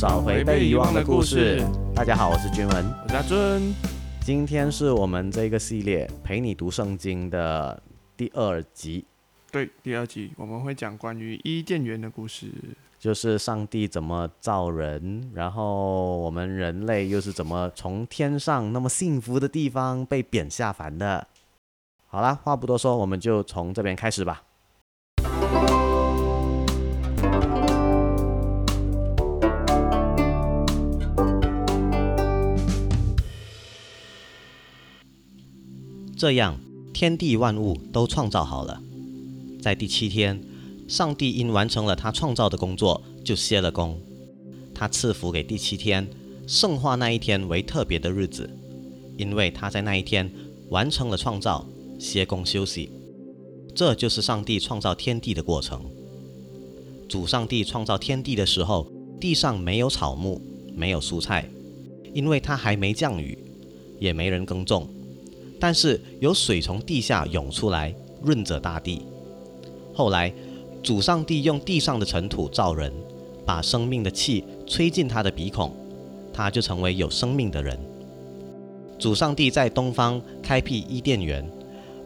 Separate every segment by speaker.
Speaker 1: 找回被遗忘的故事。大家好，我是君文，
Speaker 2: 我是阿尊。
Speaker 1: 今天是我们这个系列陪你读圣经的第二集，
Speaker 2: 对，第二集我们会讲关于伊甸园的故事，
Speaker 1: 就是上帝怎么造人，然后我们人类又是怎么从天上那么幸福的地方被贬下凡的。好啦，话不多说，我们就从这边开始吧。这样，天地万物都创造好了。在第七天，上帝因完成了他创造的工作，就歇了工。他赐福给第七天，圣化那一天为特别的日子，因为他在那一天完成了创造，歇工休息。这就是上帝创造天地的过程。主上帝创造天地的时候，地上没有草木，没有蔬菜，因为他还没降雨，也没人耕种。但是有水从地下涌出来，润泽大地。后来，主上帝用地上的尘土造人，把生命的气吹进他的鼻孔，他就成为有生命的人。主上帝在东方开辟伊甸园，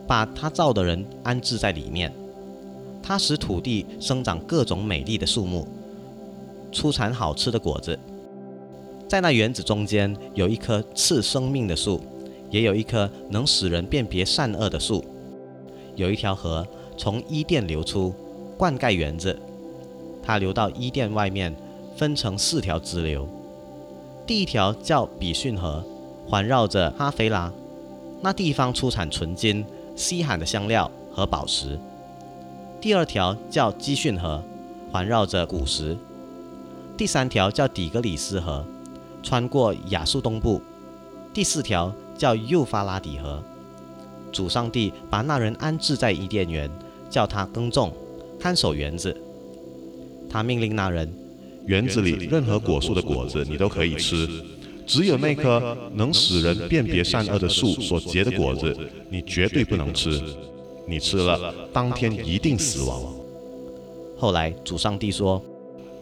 Speaker 1: 把他造的人安置在里面。他使土地生长各种美丽的树木，出产好吃的果子。在那园子中间有一棵赐生命的树。也有一棵能使人辨别善恶的树，有一条河从伊甸流出，灌溉园子。它流到伊甸外面，分成四条支流。第一条叫比逊河，环绕着哈菲拉，那地方出产纯金、稀罕的香料和宝石。第二条叫基逊河，环绕着古石。第三条叫底格里斯河，穿过亚述东部。第四条。叫幼发拉底河，主上帝把那人安置在伊甸园，叫他耕种、看守园子。他命令那人：
Speaker 3: 园子里任何果树的果子你都可以吃，只有那棵能使人辨别善恶的树所结的果子，你绝对不能吃。你吃了，当天一定死亡。
Speaker 1: 后来主上帝说：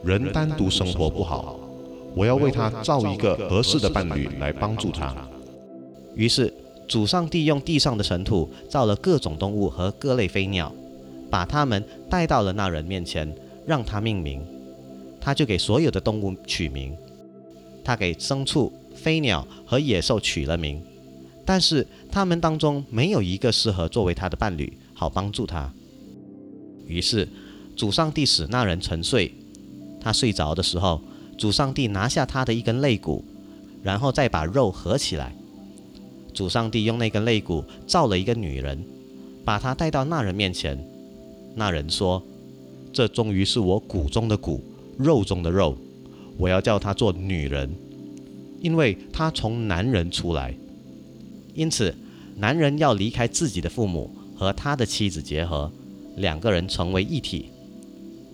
Speaker 3: 人单独生活不好，我要为他造一个合适的伴侣来帮助他。
Speaker 1: 于是，主上帝用地上的尘土造了各种动物和各类飞鸟，把它们带到了那人面前，让他命名。他就给所有的动物取名。他给牲畜、飞鸟和野兽取了名，但是他们当中没有一个适合作为他的伴侣，好帮助他。于是，主上帝使那人沉睡。他睡着的时候，主上帝拿下他的一根肋骨，然后再把肉合起来。主上帝用那根肋骨造了一个女人，把她带到那人面前。那人说：“这终于是我骨中的骨，肉中的肉。我要叫她做女人，因为她从男人出来。因此，男人要离开自己的父母，和他的妻子结合，两个人成为一体。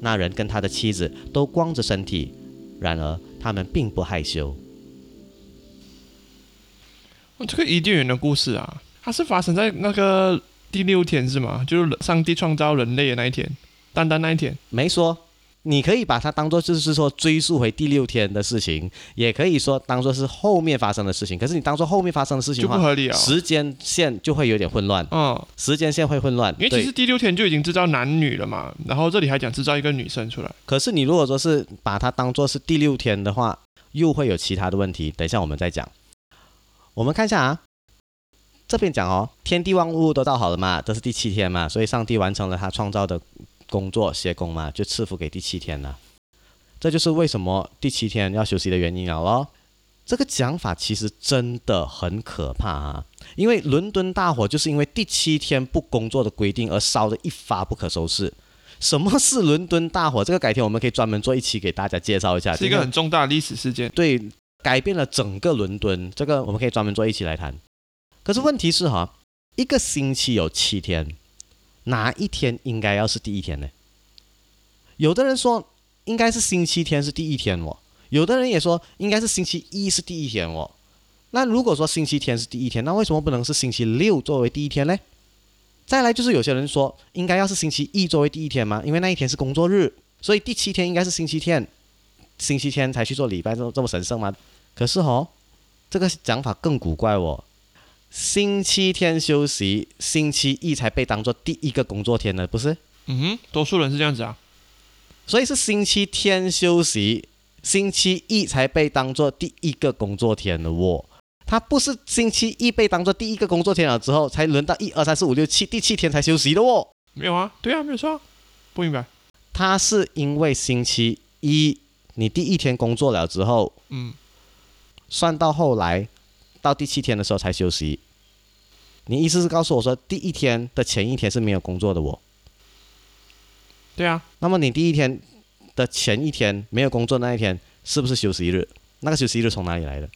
Speaker 1: 那人跟他的妻子都光着身体，然而他们并不害羞。”
Speaker 2: 这个伊甸园的故事啊，它是发生在那个第六天是吗？就是上帝创造人类的那一天，单单那一天。
Speaker 1: 没说，你可以把它当做就是说追溯回第六天的事情，也可以说当做是后面发生的事情。可是你当做后面发生的事情
Speaker 2: 就不合理
Speaker 1: 啊，时间线就会有点混乱。
Speaker 2: 嗯，
Speaker 1: 时间线会混乱，
Speaker 2: 因为其实第六天就已经制造男女了嘛，然后这里还讲制造一个女生出来。
Speaker 1: 可是你如果说是把它当做是第六天的话，又会有其他的问题。等一下我们再讲。我们看一下啊，这边讲哦，天地万物都造好了嘛，这是第七天嘛，所以上帝完成了他创造的工作，歇工嘛，就赐福给第七天了。这就是为什么第七天要休息的原因了咯。这个讲法其实真的很可怕啊，因为伦敦大火就是因为第七天不工作的规定而烧得一发不可收拾。什么是伦敦大火？这个改天我们可以专门做一期给大家介绍一下，
Speaker 2: 是一个很重大的历史事件。
Speaker 1: 对。改变了整个伦敦，这个我们可以专门做一起来谈。可是问题是哈，一个星期有七天，哪一天应该要是第一天呢？有的人说应该是星期天是第一天哦，有的人也说应该是星期一是第一天哦。那如果说星期天是第一天，那为什么不能是星期六作为第一天呢？再来就是有些人说应该要是星期一作为第一天吗？因为那一天是工作日，所以第七天应该是星期天。星期天才去做礼拜，这么这么神圣吗？可是哦，这个讲法更古怪哦。星期天休息，星期一才被当做第一个工作天的，不是？
Speaker 2: 嗯哼，多数人是这样子啊。
Speaker 1: 所以是星期天休息，星期一才被当做第一个工作天的哦。他不是星期一被当做第一个工作天了之后，才轮到一二三四五六七第七天才休息的哦。
Speaker 2: 没有啊，对啊，没有错啊。不明白。
Speaker 1: 他是因为星期一你第一天工作了之后，
Speaker 2: 嗯，
Speaker 1: 算到后来到第七天的时候才休息。你意思是告诉我说，第一天的前一天是没有工作的我？
Speaker 2: 对啊。
Speaker 1: 那么你第一天的前一天没有工作那一天是不是休息日？那个休息日从哪里来的？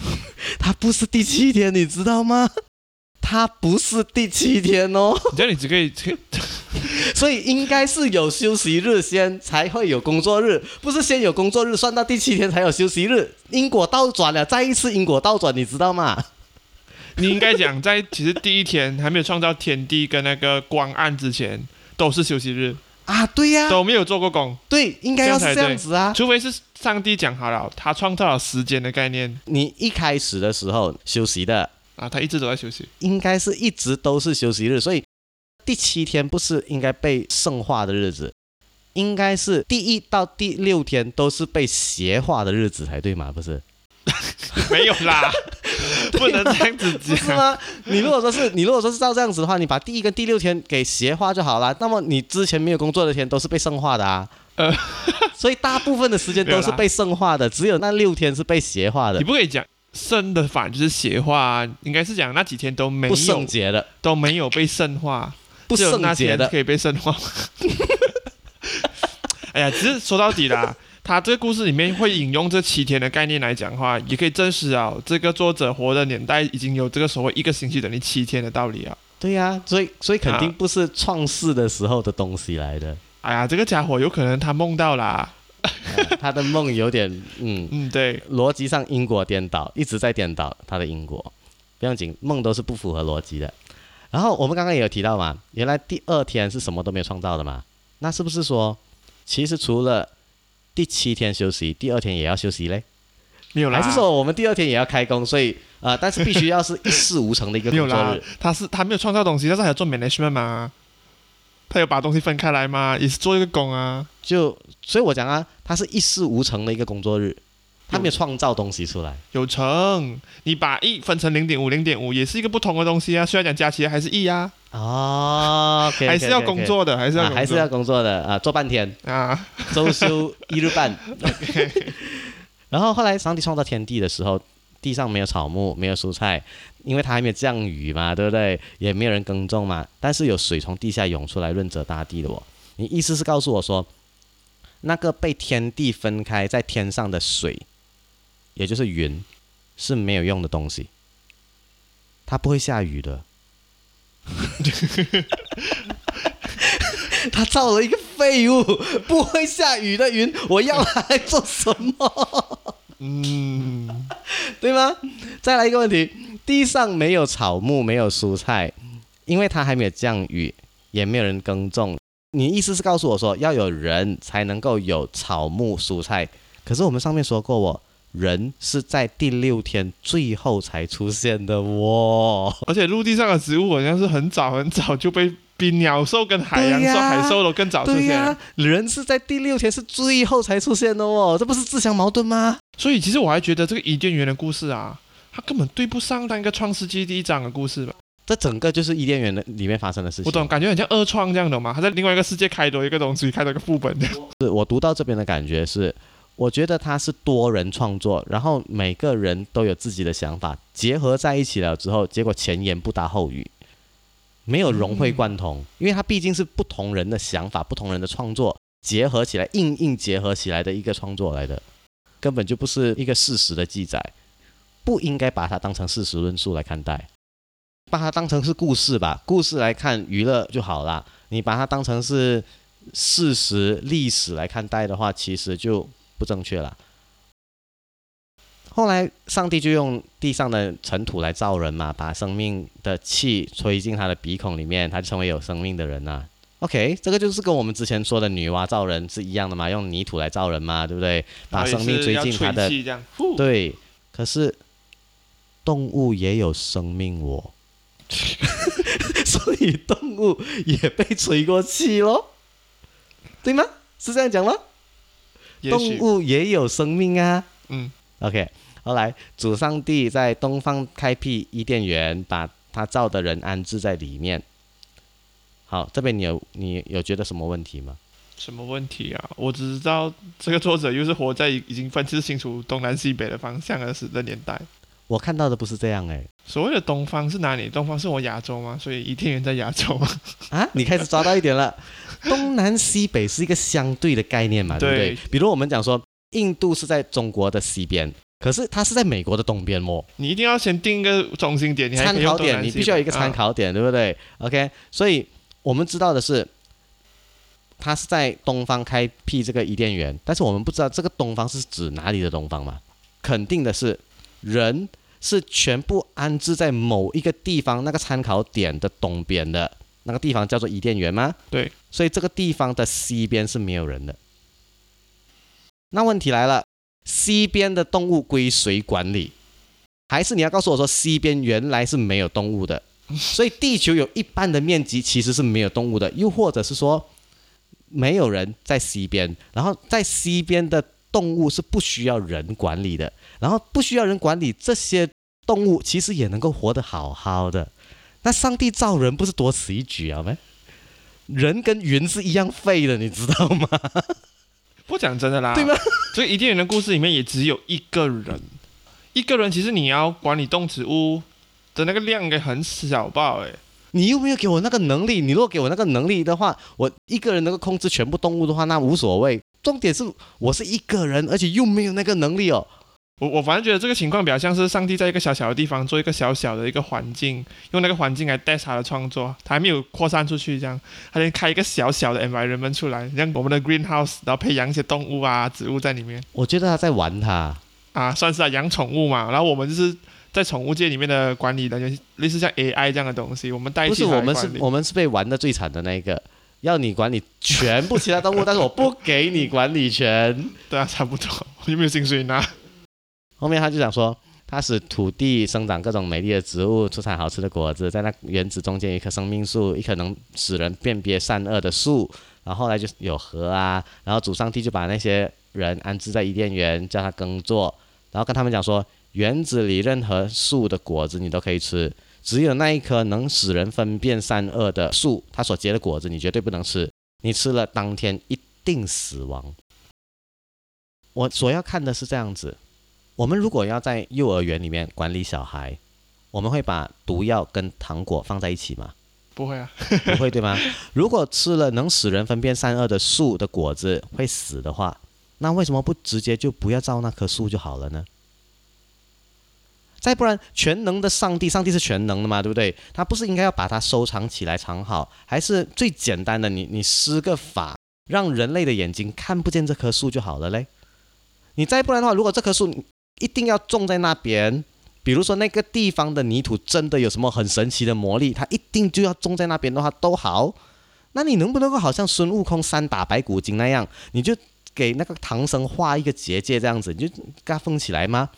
Speaker 1: 它不是第七天，你知道吗？它不是第七天哦。
Speaker 2: 这样你只可以，
Speaker 1: 所以应该是有休息日先才会有工作日，不是先有工作日算到第七天才有休息日。因果倒转了，再一次因果倒转，你知道吗？
Speaker 2: 你应该讲在其实第一天还没有创造天地跟那个光暗之前都是休息日
Speaker 1: 啊，对呀，
Speaker 2: 都没有做过工，
Speaker 1: 对，应该要是这样子啊，
Speaker 2: 除非是上帝讲好了，他创造了时间的概念。
Speaker 1: 你一开始的时候休息的
Speaker 2: 啊，他一直都在休息，
Speaker 1: 应该是一直都是休息日，所以第七天不是应该被圣化的日子，应该是第一到第六天都是被邪化的日子才对嘛，不是？
Speaker 2: 没有啦，不能这样子讲，
Speaker 1: 是吗？你如果说是你如果说是照这样子的话，你把第一跟第六天给邪化就好了。那么你之前没有工作的天都是被圣化的啊，呃，所以大部分的时间都是被圣化的，只有那六天是被邪化的。
Speaker 2: 你不可以讲圣的反就是邪化，啊应该是讲那几天都没有
Speaker 1: 不圣洁的，
Speaker 2: 都没有被圣化，
Speaker 1: 不圣洁的
Speaker 2: 可以被圣化。哎呀，其实说到底啦。他这个故事里面会引用这七天的概念来讲话，也可以证实啊，这个作者活的年代已经有这个所谓一个星期等于七天的道理啊。
Speaker 1: 对呀，所以所以肯定不是创世的时候的东西来的。
Speaker 2: 哎呀，这个家伙有可能他梦到啦，
Speaker 1: 他的梦有点嗯
Speaker 2: 嗯对，
Speaker 1: 逻辑上因果颠倒，一直在颠倒他的因果。不要紧，梦都是不符合逻辑的。然后我们刚刚也有提到嘛，原来第二天是什么都没有创造的嘛？那是不是说，其实除了第七天休息，第二天也要休息嘞？
Speaker 2: 没有啦，
Speaker 1: 还是说我们第二天也要开工？所以呃，但是必须要是一事无成的一个工作日。
Speaker 2: 他是他没有创造东西，但是还要做 management 吗？他有把东西分开来吗？也是做一个工啊。
Speaker 1: 就所以我讲啊，他是一事无成的一个工作日，他没有创造东西出来。
Speaker 2: 有成，你把一分成零点五，零点五也是一个不同的东西啊。虽然讲加起来还是一啊。
Speaker 1: 哦，
Speaker 2: 还是要工作的，还是要
Speaker 1: 还是要工作的啊，做半天啊，周休一日半。然后后来上帝创造天地的时候，地上没有草木，没有蔬菜，因为它还没有降雨嘛，对不对？也没有人耕种嘛。但是有水从地下涌出来，润泽大地的哦。你意思是告诉我说，那个被天地分开在天上的水，也就是云，是没有用的东西，它不会下雨的。他造了一个废物，不会下雨的云，我要来做什么？嗯，对吗？再来一个问题，地上没有草木，没有蔬菜，因为它还没有降雨，也没有人耕种。你意思是告诉我说，要有人才能够有草木蔬菜？可是我们上面说过哦。人是在第六天最后才出现的哇！
Speaker 2: 而且陆地上的植物好像是很早很早就被比鸟兽跟海洋兽、海兽都更早出现。
Speaker 1: 人是在第六天是最后才出现的哦，这不是自相矛盾吗？
Speaker 2: 所以其实我还觉得这个伊甸园的故事啊，它根本对不上那个创世纪第一章的故事吧？
Speaker 1: 这整个就是伊甸园的里面发生的事情。
Speaker 2: 我懂，感觉很像二创这样的嘛？他在另外一个世界开多一个东西，开多一个副本。
Speaker 1: 是我读到这边的感觉是。我觉得他是多人创作，然后每个人都有自己的想法，结合在一起了之后，结果前言不搭后语，没有融会贯通，因为他毕竟是不同人的想法、不同人的创作结合起来，硬硬结合起来的一个创作来的，根本就不是一个事实的记载，不应该把它当成事实论述来看待，把它当成是故事吧，故事来看娱乐就好了。你把它当成是事实、历史来看待的话，其实就。不正确了。后来，上帝就用地上的尘土来造人嘛，把生命的气吹进他的鼻孔里面，他就成为有生命的人呐。OK，这个就是跟我们之前说的女娲造人是一样的嘛，用泥土来造人嘛，对不对？把生命吹进他的。对，可是动物也有生命哦，所以动物也被吹过气咯，对吗？是这样讲吗？动物也有生命啊。
Speaker 2: 嗯
Speaker 1: ，OK，后来主上帝在东方开辟伊甸园，把他造的人安置在里面。好，这边你有你有觉得什么问题吗？
Speaker 2: 什么问题啊？我只知道这个作者又是活在已经分不清楚东南西北的方向而死的年代。
Speaker 1: 我看到的不是这样哎、
Speaker 2: 所谓的东方是哪里？东方是我亚洲吗？所以伊甸园在亚洲吗？
Speaker 1: 啊，你开始抓到一点了。东南西北是一个相对的概念嘛，对不对？
Speaker 2: 对
Speaker 1: 比如我们讲说，印度是在中国的西边，可是它是在美国的东边哦。
Speaker 2: 你一定要先定一个中心点，你
Speaker 1: 参考点，你必须要有一个参考点，对不对？OK，所以我们知道的是，他是在东方开辟这个伊甸园，但是我们不知道这个东方是指哪里的东方嘛？肯定的是，人是全部安置在某一个地方那个参考点的东边的那个地方叫做伊甸园吗？
Speaker 2: 对，
Speaker 1: 所以这个地方的西边是没有人的。那问题来了，西边的动物归谁管理？还是你要告诉我说，西边原来是没有动物的，所以地球有一半的面积其实是没有动物的，又或者是说，没有人在西边，然后在西边的动物是不需要人管理的，然后不需要人管理这些动物，其实也能够活得好好的。那上帝造人不是多此一举啊？没，人跟云是一样废的，你知道吗？
Speaker 2: 不讲真的啦，
Speaker 1: 对吗？
Speaker 2: 所以伊甸园的故事里面也只有一个人，一个人其实你要管理动植物的那个量应该很小吧？哎，
Speaker 1: 你又没有给我那个能力，你如果给我那个能力的话，我一个人能够控制全部动物的话，那无所谓。重点是我是一个人，而且又没有那个能力哦。
Speaker 2: 我我反正觉得这个情况比较像是上帝在一个小小的地方做一个小小的一个环境，用那个环境来带他的创作，他还没有扩散出去，这样他先开一个小小的 environment 出来，像我们的 greenhouse，然后培养一些动物啊、植物在里面
Speaker 1: 我觉得他在玩他，
Speaker 2: 啊，算是啊养宠物嘛。然后我们就是在宠物界里面的管理人员，类似像 AI 这样的东西，我们代替
Speaker 1: 不是我们是我们是被玩的最惨的那一个，要你管理全部其他动物，但是我不给你管理权。
Speaker 2: 对啊，差不多，有没有薪水拿？
Speaker 1: 后面他就讲说，他使土地生长各种美丽的植物，出产好吃的果子，在那园子中间一棵生命树，一棵能使人辨别善恶的树。然后后来就有河啊，然后主上帝就把那些人安置在伊甸园，叫他耕作，然后跟他们讲说，园子里任何树的果子你都可以吃，只有那一棵能使人分辨善恶的树，它所结的果子你绝对不能吃，你吃了当天一定死亡。我所要看的是这样子，我们如果要在幼儿园里面管理小孩，我们会把毒药跟糖果放在一起吗？
Speaker 2: 不会啊，
Speaker 1: 不会，对吗？如果吃了能使人分辨善恶的树的果子会死的话，那为什么不直接就不要造那棵树就好了呢？再不然，全能的上帝，上帝是全能的嘛，对不对？他不是应该要把它收藏起来藏好，还是最简单的，你你施个法，让人类的眼睛看不见这棵树就好了嘞？你再不然的话，如果这棵树一定要种在那边，比如说那个地方的泥土真的有什么很神奇的魔力，它一定就要种在那边的话都好。那你能不能够好像孙悟空三打白骨精那样，你就给那个唐僧画一个结界这样子，你就给他封起来吗？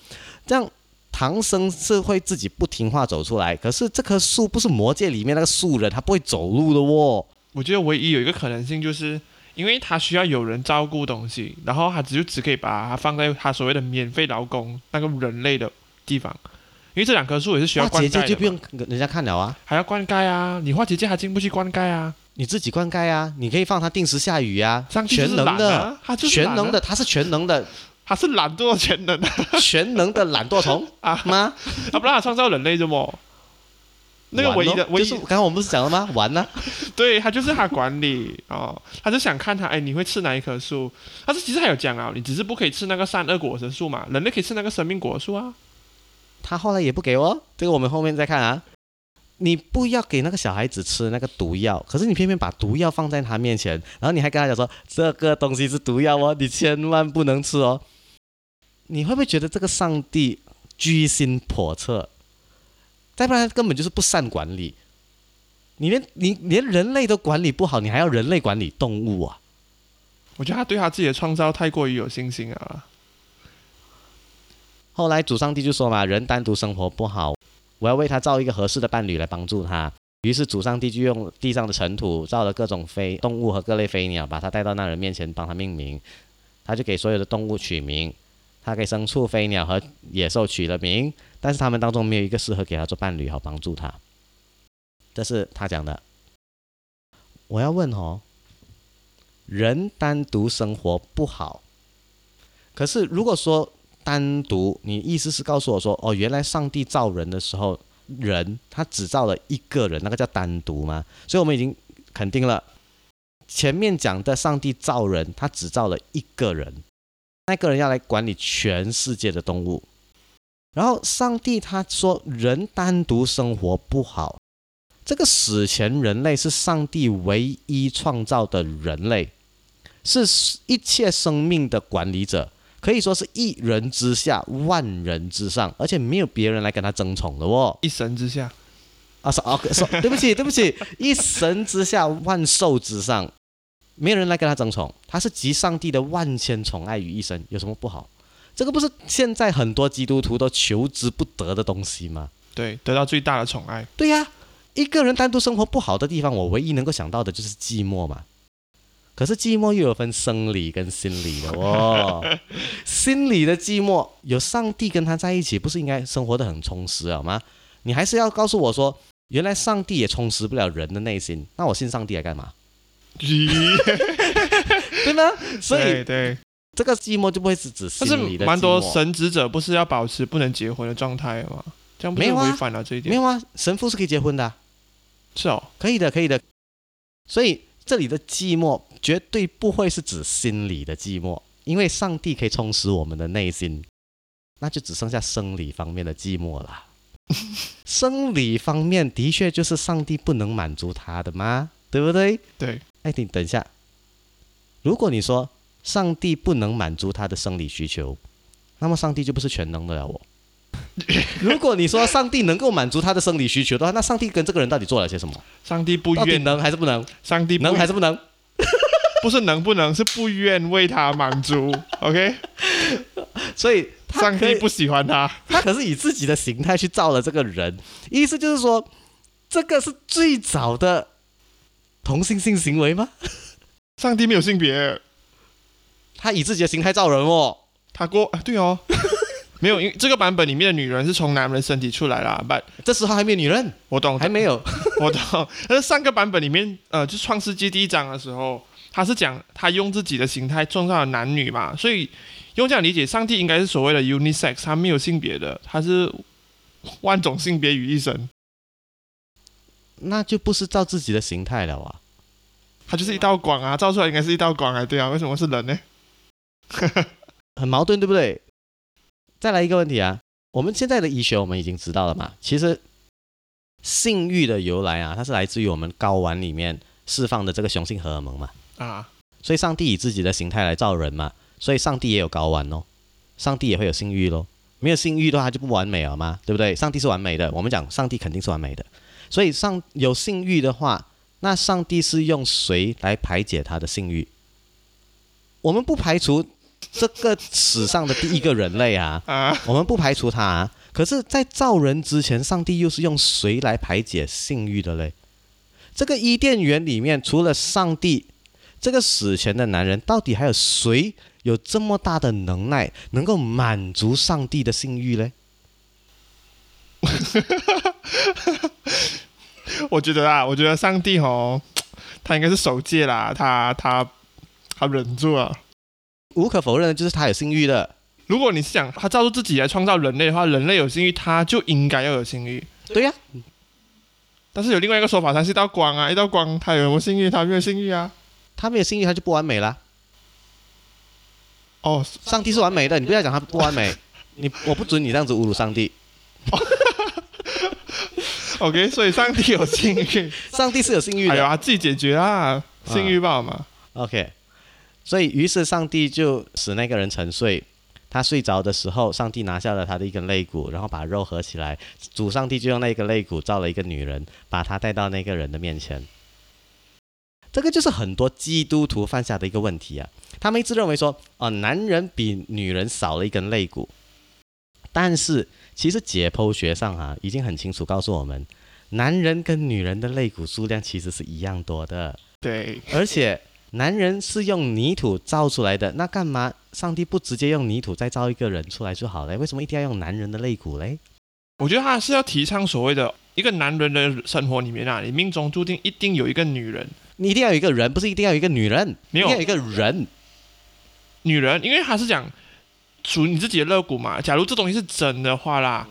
Speaker 1: 这样唐僧是会自己不听话走出来，可是这棵树不是魔界里面那个树人，他不会走路的哦。
Speaker 2: 我觉得唯一有一个可能性就是。因为他需要有人照顾东西，然后他只就只可以把它放在他所谓的免费劳工那个人类的地方，因为这两棵树也是需要
Speaker 1: 画
Speaker 2: 灌溉的嘛，
Speaker 1: 结界就不用人家看了啊，
Speaker 2: 还要灌溉啊！你画结界还进不去灌溉啊？
Speaker 1: 你自己灌溉啊，你可以放它定时下雨啊，全能的，
Speaker 2: 他就
Speaker 1: 全能的，，他是全能的，
Speaker 2: 他是懒惰全能啊，
Speaker 1: 全能的懒惰虫
Speaker 2: 啊
Speaker 1: 吗？
Speaker 2: 他不让他创造人类的么？那个唯一的唯一
Speaker 1: 刚刚我们不是讲了吗？玩呢、
Speaker 2: 对他就是他管理哦，他就想看他哎，你会吃哪一棵树？他是其实还有讲啊，你只是不可以吃那个善恶果实树嘛，人类可以吃那个生命果树啊。
Speaker 1: 他后来也不给哦，这个我们后面再看啊。你不要给那个小孩子吃那个毒药，可是你偏偏把毒药放在他面前，然后你还跟他讲说这个东西是毒药哦，你千万不能吃哦。你会不会觉得这个上帝居心叵测？再不然根本就是不善管理。你连你连人类都管理不好，你还要人类管理动物啊？
Speaker 2: 我觉得他对他自己的创造太过于有信心啊。
Speaker 1: 后来主上帝就说嘛，人单独生活不好，我要为他造一个合适的伴侣来帮助他。于是主上帝就用地上的尘土造了各种飞动物和各类飞鸟，把他带到那人面前，帮他命名。他就给所有的动物取名，他给牲畜、飞鸟和野兽取了名，但是他们当中没有一个适合给他做伴侣，好帮助他。这是他讲的。我要问哦，人单独生活不好，可是如果说单独，你意思是告诉我说，哦，原来上帝造人的时候，人他只造了一个人，那个叫单独吗？所以我们已经肯定了，前面讲的上帝造人，他只造了一个人，那个人要来管理全世界的动物。然后上帝他说人单独生活不好。这个史前人类是上帝唯一创造的人类，是一切生命的管理者，可以说是一人之下，万人之上，而且没有别人来跟他争宠的哦。
Speaker 2: 一神之下，
Speaker 1: 啊，说哦，说对不起，对不起，一神之下，万兽之上，没有人来跟他争宠，他是集上帝的万千宠爱于一身，有什么不好？这个不是现在很多基督徒都求之不得的东西吗？
Speaker 2: 对，得到最大的宠爱。
Speaker 1: 对呀。一个人单独生活不好的地方，我唯一能够想到的就是寂寞嘛。可是寂寞又有分生理跟心理的哦。心理的寂寞，有上帝跟他在一起，不是应该生活的很充实了吗？你还是要告诉我说，原来上帝也充实不了人的内心，那我信上帝来干嘛？对吗？所以
Speaker 2: 对
Speaker 1: 这个寂寞就不会是指心理的
Speaker 2: 蛮多神职者不是要保持不能结婚的状态吗？这样不是违反了这一点？
Speaker 1: 没有啊，神父是可以结婚的。
Speaker 2: 是哦，
Speaker 1: 可以的，可以的。所以这里的寂寞绝对不会是指心理的寂寞，因为上帝可以充实我们的内心，那就只剩下生理方面的寂寞了。生理方面的确就是上帝不能满足他的吗？对不对？
Speaker 2: 对。
Speaker 1: 哎，你等一下，如果你说上帝不能满足他的生理需求，那么上帝就不是全能的了。我。如果你说上帝能够满足他的生理需求的话，那上帝跟这个人到底做了些什么？
Speaker 2: 上帝不愿
Speaker 1: 能还是不能？
Speaker 2: 上帝
Speaker 1: 能还是不能？
Speaker 2: 不是能不能，是不愿为他满足。OK，
Speaker 1: 所以
Speaker 2: 上帝不喜欢他，
Speaker 1: 他可是以自己的形态去造了这个人，意思就是说，这个是最早的同性性行为吗？
Speaker 2: 上帝没有性别，
Speaker 1: 他以自己的形态造人哦。
Speaker 2: 他过啊对哦。没有，因为这个版本里面的女人是从男人身体出来啦。不，
Speaker 1: 这时候还没有女人，
Speaker 2: 我懂，
Speaker 1: 还没有，
Speaker 2: 我懂。但是上个版本里面，呃，就创世纪第一章的时候，他是讲他用自己的形态创造了男女嘛，所以用这样理解，上帝应该是所谓的 unisex，他没有性别的，他是万种性别于一身。
Speaker 1: 那就不是照自己的形态了啊，
Speaker 2: 他就是一道光啊，照出来应该是一道光啊，对啊，为什么是人呢？
Speaker 1: 很矛盾，对不对？再来一个问题啊，我们现在的医学我们已经知道了嘛？其实性欲的由来啊，它是来自于我们睾丸里面释放的这个雄性荷尔蒙嘛。啊，所以上帝以自己的形态来造人嘛，所以上帝也有睾丸哦，上帝也会有性欲喽。没有性欲的话就不完美了嘛？对不对？上帝是完美的，我们讲上帝肯定是完美的，所以上有性欲的话，那上帝是用谁来排解他的性欲？我们不排除。这个史上的第一个人类啊，我们不排除他。可是，在造人之前，上帝又是用谁来排解性欲的嘞？这个伊甸园里面，除了上帝，这个死前的男人，到底还有谁有这么大的能耐，能够满足上帝的性欲嘞？
Speaker 2: 我觉得啊，我觉得上帝哦，他应该是守戒啦，他他他忍住了。
Speaker 1: 无可否认的就是他有性欲的。
Speaker 2: 如果你是想他照着自己来创造人类的话，人类有性欲，他就应该要有性欲。
Speaker 1: 对呀。
Speaker 2: 但是有另外一个说法，他是一道光啊，一道光，他有性欲，他没有性欲啊。
Speaker 1: 他没有性欲，他就不完美了。
Speaker 2: 哦，
Speaker 1: 上帝是完美的，你不要讲他不完美。你我不准你这样子侮辱上帝。
Speaker 2: OK，所以上帝有性欲，
Speaker 1: 上帝是有性欲的。哎
Speaker 2: 呀，自己解决啊，性欲吧嘛。
Speaker 1: OK。所以，于是上帝就使那个人沉睡，他睡着的时候，上帝拿下了他的一根肋骨，然后把肉合起来，主上帝就用那个肋骨造了一个女人，把她带到那个人的面前。这个就是很多基督徒犯下的一个问题啊，他们一直认为说，哦，男人比女人少了一根肋骨，但是其实解剖学上啊，已经很清楚告诉我们，男人跟女人的肋骨数量其实是一样多的，
Speaker 2: 对，
Speaker 1: 而且男人是用泥土造出来的，那干嘛上帝不直接用泥土再造一个人出来就好了？为什么一定要用男人的肋骨嘞？
Speaker 2: 我觉得他是要提倡所谓的一个男人的生活里面啊，你命中注定一定有一个女人。
Speaker 1: 你一定要有一个人，不是一定要有一个女人，
Speaker 2: 没有
Speaker 1: 一定要有一个人。
Speaker 2: 女人，因为他是讲属于你自己的肋骨嘛。假如这东西是真的话啦，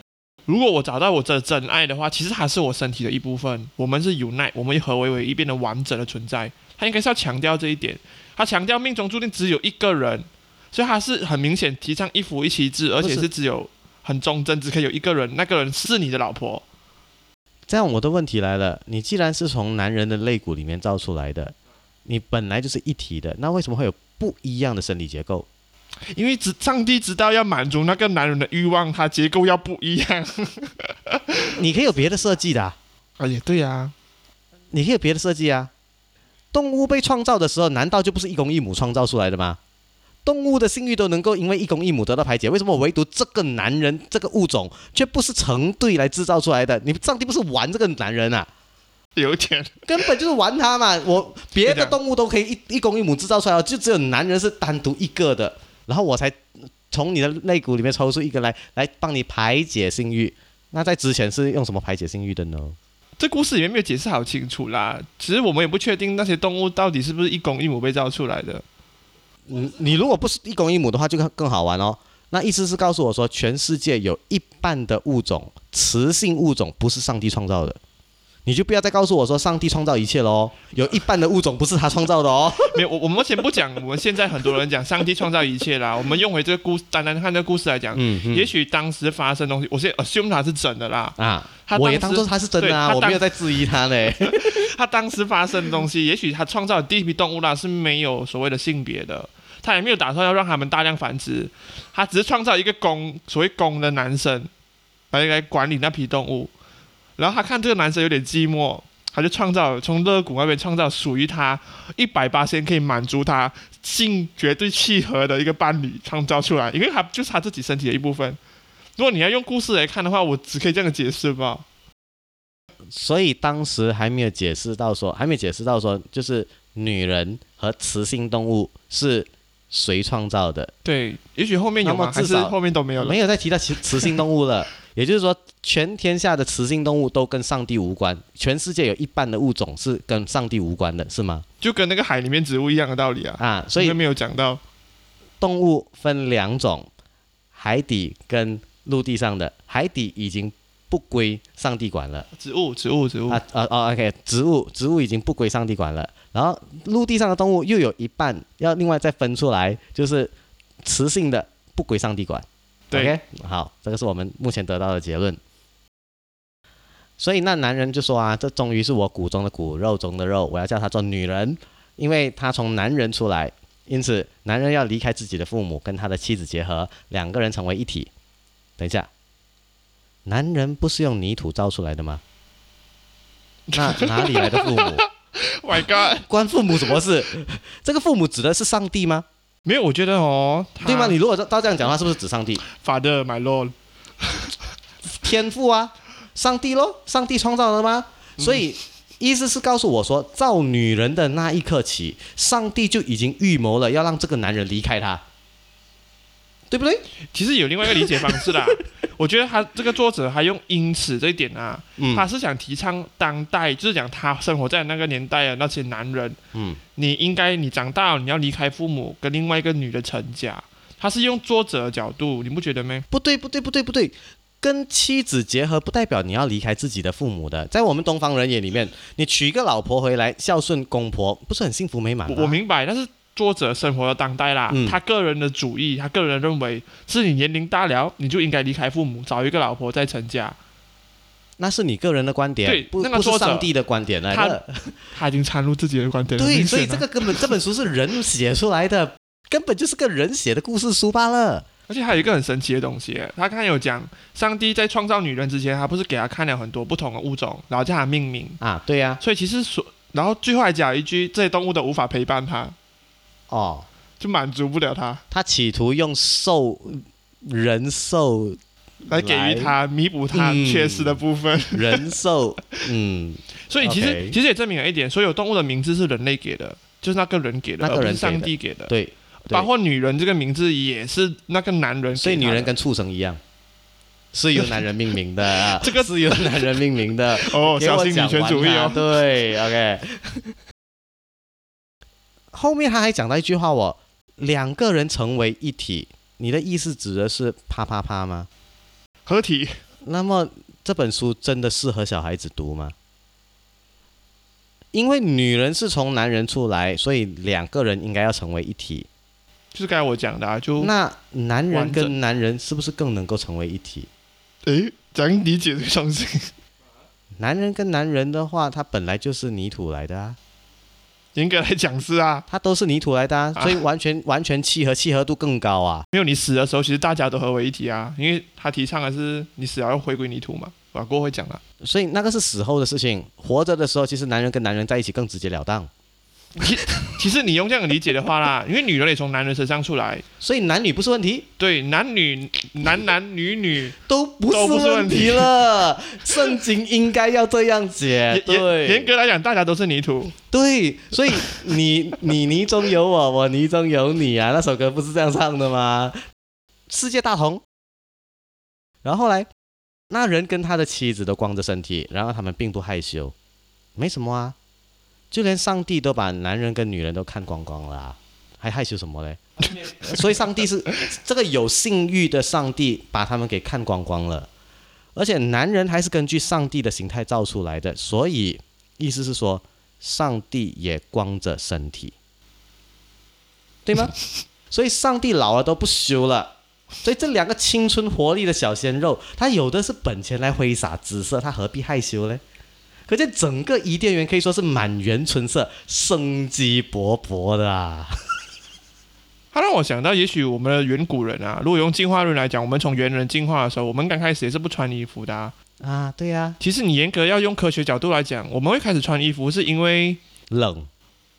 Speaker 2: 如果我找到我的真爱的话，其实它是我身体的一部分。我们是 unite，我们合为为一，变得完整的存在。他应该是要强调这一点。他强调命中注定只有一个人，所以他是很明显提倡一夫一妻制，而且是只有很忠贞，只可以有一个人，那个人是你的老婆。
Speaker 1: 这样我的问题来了，你既然是从男人的肋骨里面造出来的，你本来就是一体的，那为什么会有不一样的生理结构？
Speaker 2: 因为知上帝知道要满足那个男人的欲望，他结构要不一样。
Speaker 1: 你可以有别的设计的、啊，
Speaker 2: 啊，也对呀、
Speaker 1: 你可以有别的设计啊。动物被创造的时候，难道就不是一公一母创造出来的吗？动物的性欲都能够因为一公一母得到排解，为什么唯独这个男人这个物种却不是成对来制造出来的？你上帝不是玩这个男人啊？
Speaker 2: 有点。
Speaker 1: 根本就是玩他嘛！我别的动物都可以一一公一母制造出来，就只有男人是单独一个的，然后我才从你的肋骨里面抽出一个来，来帮你排解性欲。那在之前是用什么排解性欲的呢？
Speaker 2: 这故事里面没有解释好清楚啦，其实我们也不确定那些动物到底是不是一公一母被造出来的。
Speaker 1: 嗯，你如果不是一公一母的话，就更更好玩哦。那意思是告诉我说，全世界有一半的物种，雌性物种不是上帝创造的，你就不要再告诉我说上帝创造一切喽。有一半的物种不是他创造的哦。
Speaker 2: 没有，我我们先不讲，我们现在很多人讲上帝创造一切啦，我们用回这个故事，单单看这个故事来讲，
Speaker 1: 嗯嗯
Speaker 2: 也许当时发生的东西，我先 assume 它是真的啦。
Speaker 1: 啊
Speaker 2: 他，
Speaker 1: 我也
Speaker 2: 当
Speaker 1: 做它是真的啊，我没有在质疑他嘞。
Speaker 2: 他当时发生的东西，也许他创造的第一批动物啦是没有所谓的性别的，他也没有打算要让他们大量繁殖，他只是创造一个公所谓公的男生来来管理那批动物，然后他看这个男生有点寂寞，他就创造从肋骨那边创造属于他一百八千可以满足他性绝对契合的一个伴侣创造出来，因为他就是他自己身体的一部分。如果你要用故事来看的话，我只可以这样解释吧。
Speaker 1: 所以当时还没有解释到说，还没解释到说，就是女人和雌性动物是谁创造的，
Speaker 2: 对，也许后面有吗？还是后面都没有了？
Speaker 1: 没有再提到雌雌性动物了。也就是说，全天下的雌性动物都跟上帝无关，全世界有一半的物种是跟上帝无关的，是吗？
Speaker 2: 就跟那个海里面植物一样的道理啊。
Speaker 1: 啊，所以
Speaker 2: 没有讲到，
Speaker 1: 动物分两种，海底跟陆地上的。海底已经不归上帝管了。
Speaker 2: 植物，植物，植物。
Speaker 1: 啊啊哦，OK，植物植物已经不归上帝管了，然后陆地上的动物又有一半要另外再分出来，就是雌性的不归上帝管。
Speaker 2: 对
Speaker 1: OK，好，这个是我们目前得到的结论。所以那男人就说啊，这终于是我骨中的骨，肉中的肉，我要叫她做女人，因为她从男人出来，因此男人要离开自己的父母，跟他的妻子结合，两个人成为一体。等一下，男人不是用泥土造出来的吗？那哪里来的父母？
Speaker 2: Oh My God，
Speaker 1: 关父母什么事？这个父母指的是上帝吗？
Speaker 2: 没有，我觉得哦，他
Speaker 1: 对吗？你如果照这样讲的话，是不是指上帝
Speaker 2: ？Father my Lord，
Speaker 1: 天赋啊，上帝咯，上帝创造的吗？所以意思是告诉我说，造女人的那一刻起，上帝就已经预谋了要让这个男人离开他，对不对？
Speaker 2: 其实有另外一个理解方式啦。我觉得他这个作者还用“因此”这一点啊，
Speaker 1: 嗯
Speaker 2: 他是想提倡当代，就是讲他生活在那个年代的那些男人，
Speaker 1: 嗯，
Speaker 2: 你应该你长大了，你要离开父母，跟另外一个女的成家。他是用作者的角度，你不觉得吗？
Speaker 1: 不对，不对，不对，不对。跟妻子结合不代表你要离开自己的父母的，在我们东方人眼里面，你娶一个老婆回来孝顺公婆，不是很幸福美满吗？
Speaker 2: 我我明白，但是作者生活的当代啦，
Speaker 1: 嗯
Speaker 2: 他个人的主义，他个人认为是你年龄大了，你就应该离开父母，找一个老婆再成家。
Speaker 1: 那是你个人的观点，
Speaker 2: 对
Speaker 1: 不不是
Speaker 2: 那个作者
Speaker 1: 上帝的观点来
Speaker 2: 他
Speaker 1: 的。
Speaker 2: 他已经掺入自己的观点了。
Speaker 1: 对，所以这个根本这本书是人写出来的，根本就是个人写的故事书罢了。
Speaker 2: 而且还有一个很神奇的东西，他刚才有讲，上帝在创造女人之前，他不是给他看了很多不同的物种，然后叫他命名，
Speaker 1: 啊，对呀、
Speaker 2: 所以其实所，然后最后还讲一句，这些动物都无法陪伴他，
Speaker 1: 哦，
Speaker 2: 就满足不了他，
Speaker 1: 他企图用兽人兽
Speaker 2: 来给予他弥补他
Speaker 1: 嗯
Speaker 2: 缺失的部分。
Speaker 1: 人兽，嗯，
Speaker 2: 所以其实其实也证明了一点，所有动物的名字是人类给的，就是那个人给的，
Speaker 1: 那个人
Speaker 2: 上帝给的。
Speaker 1: 对，
Speaker 2: 包括女人这个名字也是那个男人
Speaker 1: 所以女人跟畜生一样，是由男人命名的，
Speaker 2: 这个
Speaker 1: 是由男人命名的。
Speaker 2: 哦，小心女权主义哦。
Speaker 1: 对，OK。后面他还讲到一句话我，两个人成为一体，你的意思指的是啪啪啪吗？
Speaker 2: 合体，
Speaker 1: 那么这本书真的适合小孩子读吗？因为女人是从男人出来，所以两个人应该要成为一体。
Speaker 2: 就是刚才我讲的啊，就
Speaker 1: 那男人跟男人是不是更能够成为一体？
Speaker 2: 诶，怎样理解这个东西？
Speaker 1: 男人跟男人的话，他本来就是泥土来的啊，
Speaker 2: 严格来讲是啊，
Speaker 1: 它都是泥土来的啊，
Speaker 2: 啊
Speaker 1: 所以完全完全契合，契合度更高啊。
Speaker 2: 没有你死的时候，其实大家都合为一体啊，因为他提倡的是你死了要回归泥土嘛。我过会讲啊，
Speaker 1: 所以那个是死后的事情，活着的时候，其实男人跟男人在一起更直截了当。
Speaker 2: 其 其实你用这样理解的话啦，因为女人也从男人身上出来，
Speaker 1: 所以男女不是问题，
Speaker 2: 对，男女男男女女，
Speaker 1: 都不
Speaker 2: 是
Speaker 1: 问
Speaker 2: 问题
Speaker 1: 题了。圣经应该要这样解，
Speaker 2: 严严格来讲，大家都是泥土。
Speaker 1: 对，所以你你泥中有我，我泥中有你啊，那首歌不是这样唱的吗？世界大同。然后后来，那人跟他的妻子都光着身体，然后他们并不害羞，没什么啊，就连上帝都把男人跟女人都看光光了、啊，还害羞什么嘞？所以上帝是这个有性欲的上帝把他们给看光光了，而且男人还是根据上帝的形态造出来的，所以意思是说，上帝也光着身体，对吗？所以上帝老了都不修了。所以这两个青春活力的小鲜肉，他有的是本钱来挥洒姿色，他何必害羞呢？可见整个伊甸园可以说是满园春色、生机勃勃的啊！
Speaker 2: 它让我想到，也许我们的远古人啊，如果用进化论来讲，我们从猿人进化的时候，我们刚开始也是不穿衣服的、啊。
Speaker 1: 啊，对呀、
Speaker 2: 其实你严格要用科学角度来讲，我们会开始穿衣服，是因为
Speaker 1: 冷，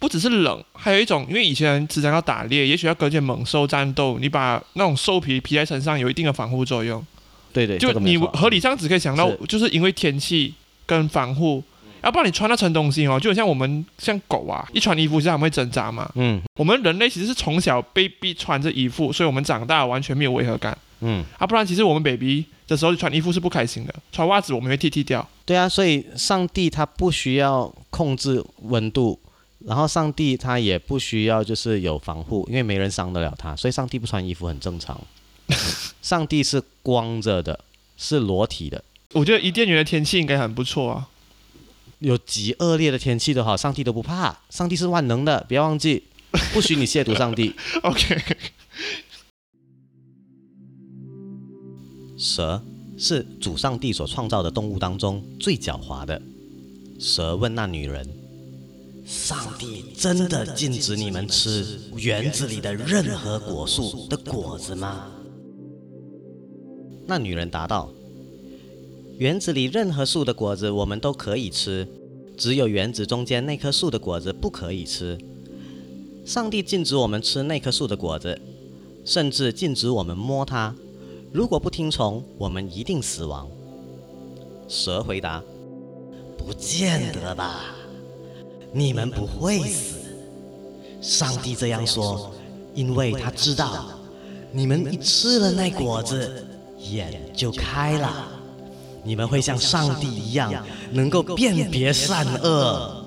Speaker 2: 不只是冷，还有一种，因为以前人时常要打猎，也许要跟一些猛兽战斗，你把那种兽皮披在身上，有一定的防护作用。
Speaker 1: 对对，
Speaker 2: 就你合理上只可以想到
Speaker 1: 是，
Speaker 2: 就是因为天气跟防护，要不然你穿那层东西哦，就很像我们像狗啊，一穿衣服其实它们会挣扎嘛。
Speaker 1: 嗯
Speaker 2: 我们人类其实是从小被逼穿着衣服，所以我们长大完全没有违和感
Speaker 1: 嗯，
Speaker 2: 啊，不然其实我们 baby 的时候穿衣服是不开心的，穿袜子我们会剃剃掉。
Speaker 1: 对啊，所以上帝他不需要控制温度，然后上帝他也不需要就是有防护，因为没人伤得了他，所以上帝不穿衣服很正常。上帝是光着的，是裸体的。
Speaker 2: 我觉得伊甸园的天气应该很不错啊。
Speaker 1: 有极恶劣的天气的话，上帝都不怕。上帝是万能的，不要忘记，不许你亵渎上帝。
Speaker 2: OK，
Speaker 1: 蛇是主上帝所创造的动物当中最狡猾的。蛇问那女人：“上帝真的禁止你们吃园子里的任何果树的果子吗？”那女人答道：“园子里任何树的果子我们都可以吃，只有园子中间那棵树的果子不可以吃。上帝禁止我们吃那棵树的果子，甚至禁止我们摸它。如果不听从，我们一定死亡。”蛇回答：“不见得吧，你们不会死。上帝这样说，因为他知道，你们一吃了那果子，眼就开了，你们会像上帝一样，能够辨别善恶。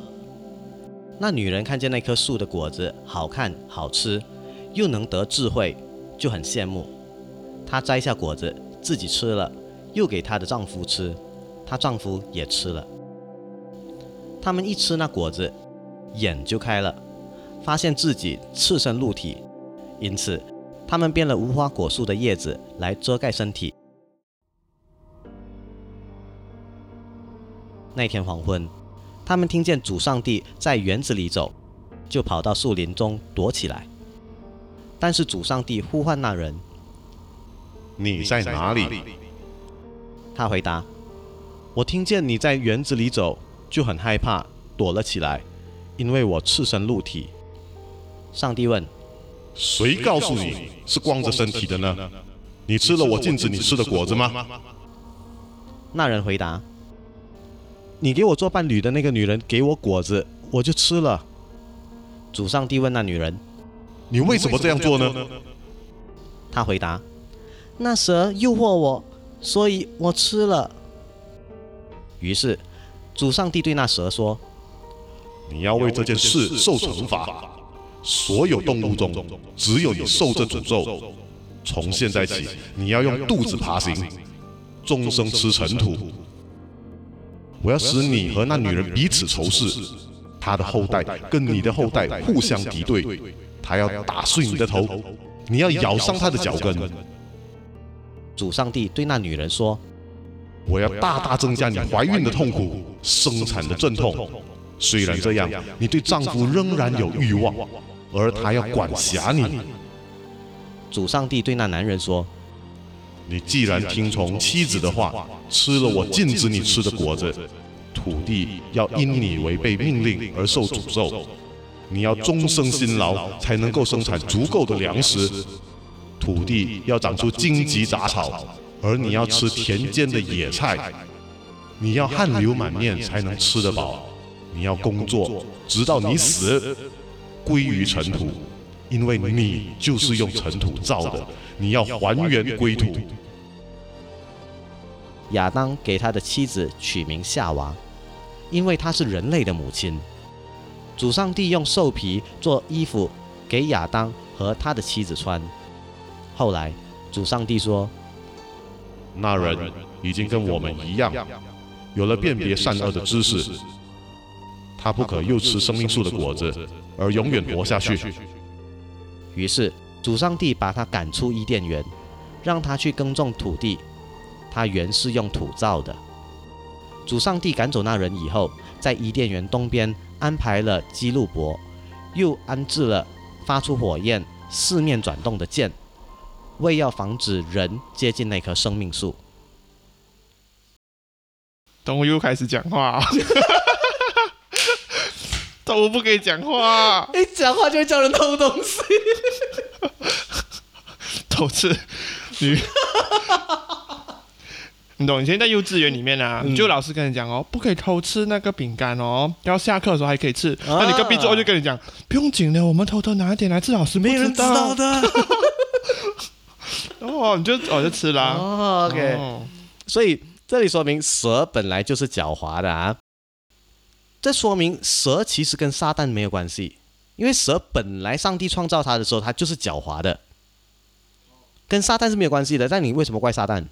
Speaker 1: 那女人看见那棵树的果子好看好吃，又能得智慧，就很羡慕。她摘下果子自己吃了，又给她的丈夫吃，她丈夫也吃了。他们一吃那果子，眼就开了，发现自己赤身露体，因此他们变了无花果树的叶子来遮盖身体。那天黄昏，他们听见主上帝在园子里走，就跑到树林中躲起来。但是主上帝呼唤那人：“
Speaker 3: 你在哪里？
Speaker 1: 他回答：“我听见你在园子里走，就很害怕，躲了起来，因为我赤身露体。”上帝问：“
Speaker 3: 谁告诉你是光着身体的呢？你吃了我禁止你吃的果子吗？”
Speaker 1: 那人回答：“你给我做伴侣的那个女人给我果子，我就吃了。”主上帝问那女人：“
Speaker 3: 你为什么这样做呢？”
Speaker 1: 她回答：“那蛇诱惑我。”所以我吃了。于是，主上帝对那蛇说：“
Speaker 3: 你要为这件事受惩罚。所有动物中，只有你受这诅咒。从现在起，你要用肚子爬行，终生吃尘土。我要使你和那女人彼此仇视，她的后代跟你的后代互相敌对。她要打碎你的头，你要咬伤她的脚跟。”
Speaker 1: 主上帝对那女人说：“
Speaker 3: 我要大大增加你怀孕的痛苦，生产的阵痛。虽然这样，你对丈夫仍然有欲望，而他要管辖你。”
Speaker 1: 主上帝对那男人说：“
Speaker 3: 你既然听从妻子的话，吃了我禁止你吃的果子，土地要因你违背命令而受诅咒。你要终生辛劳，才能够生产足够的粮食。”土地要长出荆棘杂草，而你要吃田间的野菜。你要汗流满面才能吃得饱。你要工作，直到你死，归于尘土，因为你就是用尘土造的。你要还原归途。
Speaker 1: 亚当给他的妻子取名夏娃，因为她是人类的母亲。主上帝用兽皮做衣服给亚当和他的妻子穿。后来，主上帝说：“
Speaker 3: 那人已经跟我们一样，有了辨别善恶的知识。他不可又吃生命树的果子，而永远活下去。”
Speaker 1: 于是，主上帝把他赶出伊甸园，让他去耕种土地。他原是用土造的。主上帝赶走那人以后，在伊甸园东边安排了基路伯，又安置了发出火焰、四面转动的箭。为要防止人接近那棵生命树，
Speaker 2: 等我又开始讲话，动物不可以讲话，
Speaker 1: 一讲话就会叫人偷东西，
Speaker 2: 偷吃女，你懂？以前在幼稚园里面啊，就老师跟你讲哦，不可以偷吃那个饼干哦，要下课的时候还可以吃。那你隔壁桌就跟你讲，不用紧的，我们偷偷拿一点来吃，老师
Speaker 1: 没人知道的。
Speaker 2: 哦，你就我就吃了。
Speaker 1: 哦，OK。所以这里说明蛇本来就是狡猾的啊。这说明蛇其实跟撒旦没有关系，因为蛇本来上帝创造它的时候，它就是狡猾的，跟撒旦是没有关系的。但你为什么怪撒旦？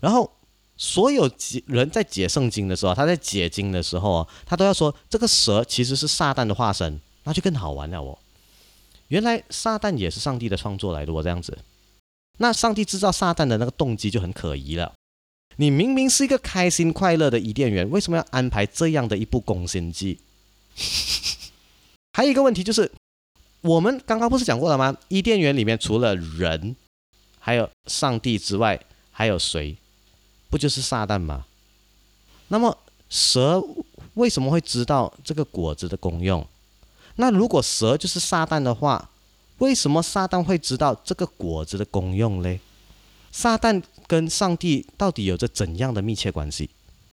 Speaker 1: 然后所有人在解圣经的时候，他在解经的时候，他都要说这个蛇其实是撒旦的化身，那就更好玩了哦。原来撒旦也是上帝的创作来的，我这样子。那上帝制造撒旦的那个动机就很可疑了。你明明是一个开心快乐的伊甸园，为什么要安排这样的一部攻心计？还有一个问题就是，我们刚刚不是讲过了吗？伊甸园里面除了人，还有上帝之外，还有谁？不就是撒旦吗？那么蛇为什么会知道这个果子的功用？那如果蛇就是撒旦的话？为什么撒旦会知道这个果子的功用嘞？撒旦跟上帝到底有着怎样的密切关系？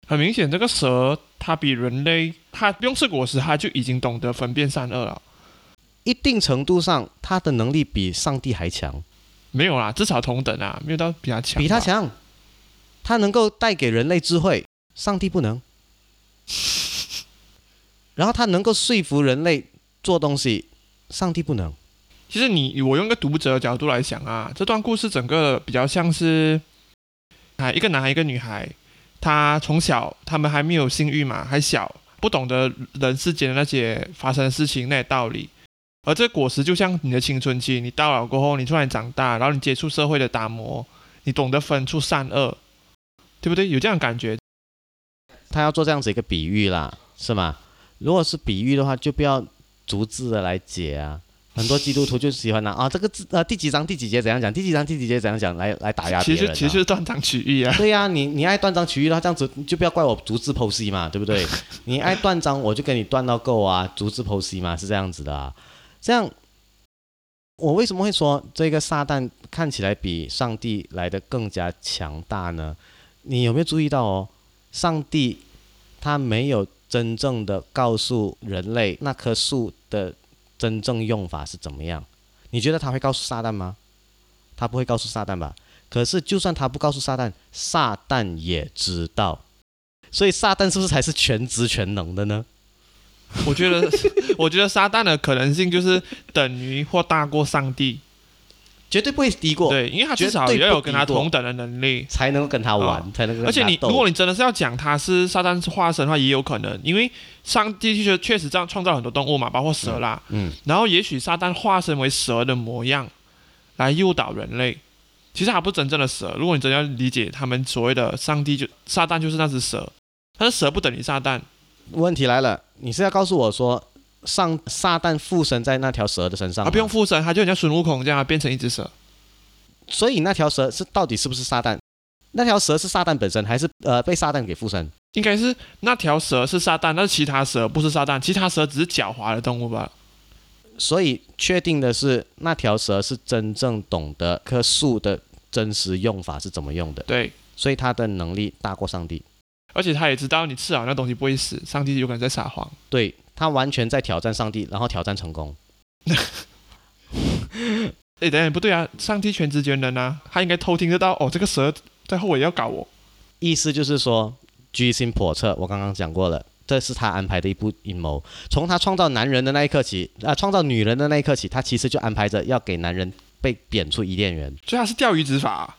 Speaker 2: 很明显，这个蛇它比人类，它不用吃果实，它就已经懂得分辨善恶了。
Speaker 1: 一定程度上，它的能力比上帝还强。
Speaker 2: 没有啦，至少同等啊，没有到比他强。
Speaker 1: 比他强，它能够带给人类智慧，上帝不能。然后它能够说服人类做东西，上帝不能。
Speaker 2: 其实你我用个读者的角度来想啊，这段故事整个比较像是，啊一个男孩一个女孩，他从小他们还没有性欲嘛，还小，不懂得人世间的那些发生的事情那些道理。而这果实就像你的青春期，你到了过后，你突然长大，然后你接触社会的打磨，你懂得分出善恶，对不对？有这样感觉。
Speaker 1: 他要做这样子一个比喻啦，是吗？如果是比喻的话，就不要逐字的来解啊。很多基督徒就喜欢拿啊这个字呃第几章第几节怎样讲，第几章第几节怎样讲来来打压别人、啊。
Speaker 2: 其实其实就是断章取义啊。
Speaker 1: 对呀、你你爱断章取义的话，这样子你就不要怪我逐字剖析嘛，对不对？你爱断章，我就跟你断到够啊，逐字剖析嘛，是这样子的啊。这样，我为什么会说这个撒旦看起来比上帝来的更加强大呢？你有没有注意到哦？上帝他没有真正的告诉人类那棵树的真正用法是怎么样。你觉得他会告诉撒旦吗？他不会告诉撒旦吧？可是，就算他不告诉撒旦，撒旦也知道。所以，撒旦是不是才是全知全能的呢？
Speaker 2: 我觉得，我觉得撒旦的可能性就是等于或大过上帝，
Speaker 1: 绝对不会低过，
Speaker 2: 对，因为他至少要有跟他同等的能力。
Speaker 1: 才能够跟他玩，才能够跟他
Speaker 2: 而且你，如果你真的是要讲他是撒旦化身的话，也有可能，因为上帝确确实这样创造很多动物嘛，包括蛇啦，
Speaker 1: 嗯，
Speaker 2: 然后也许撒旦化身为蛇的模样，来诱导人类。其实他不是真正的蛇，如果你真的要理解他们所谓的上帝就撒旦就是那只蛇，但是蛇不等于撒旦，
Speaker 1: 问题来了，你是要告诉我说，上撒旦附身在那条蛇的身上
Speaker 2: 啊，不用附身，它就很像孙悟空这样变成一只蛇。
Speaker 1: 所以那条蛇是到底是不是撒旦？那条蛇是撒旦本身，还是呃被撒旦给附身？
Speaker 2: 应该是那条蛇是撒旦，但是其他蛇不是撒旦，其他蛇只是狡猾的动物吧？
Speaker 1: 所以确定的是，那条蛇是真正懂得棵树的真实用法是怎么用的，
Speaker 2: 对，
Speaker 1: 所以它的能力大过上帝。
Speaker 2: 而且他也知道你吃了那东西不会死，上帝有可能在撒谎。
Speaker 1: 对他完全在挑战上帝，然后挑战成功。
Speaker 2: 哎，等一下不对啊，上帝全知全能啊，他应该偷听得到哦，这个蛇在后尾要搞我。
Speaker 1: 意思就是说，居心叵测。我刚刚讲过了，这是他安排的一部阴谋。从他创造男人的那一刻起，啊，创造女人的那一刻起，他其实就安排着要给男人被贬出伊甸园，
Speaker 2: 所以他是钓鱼执法啊、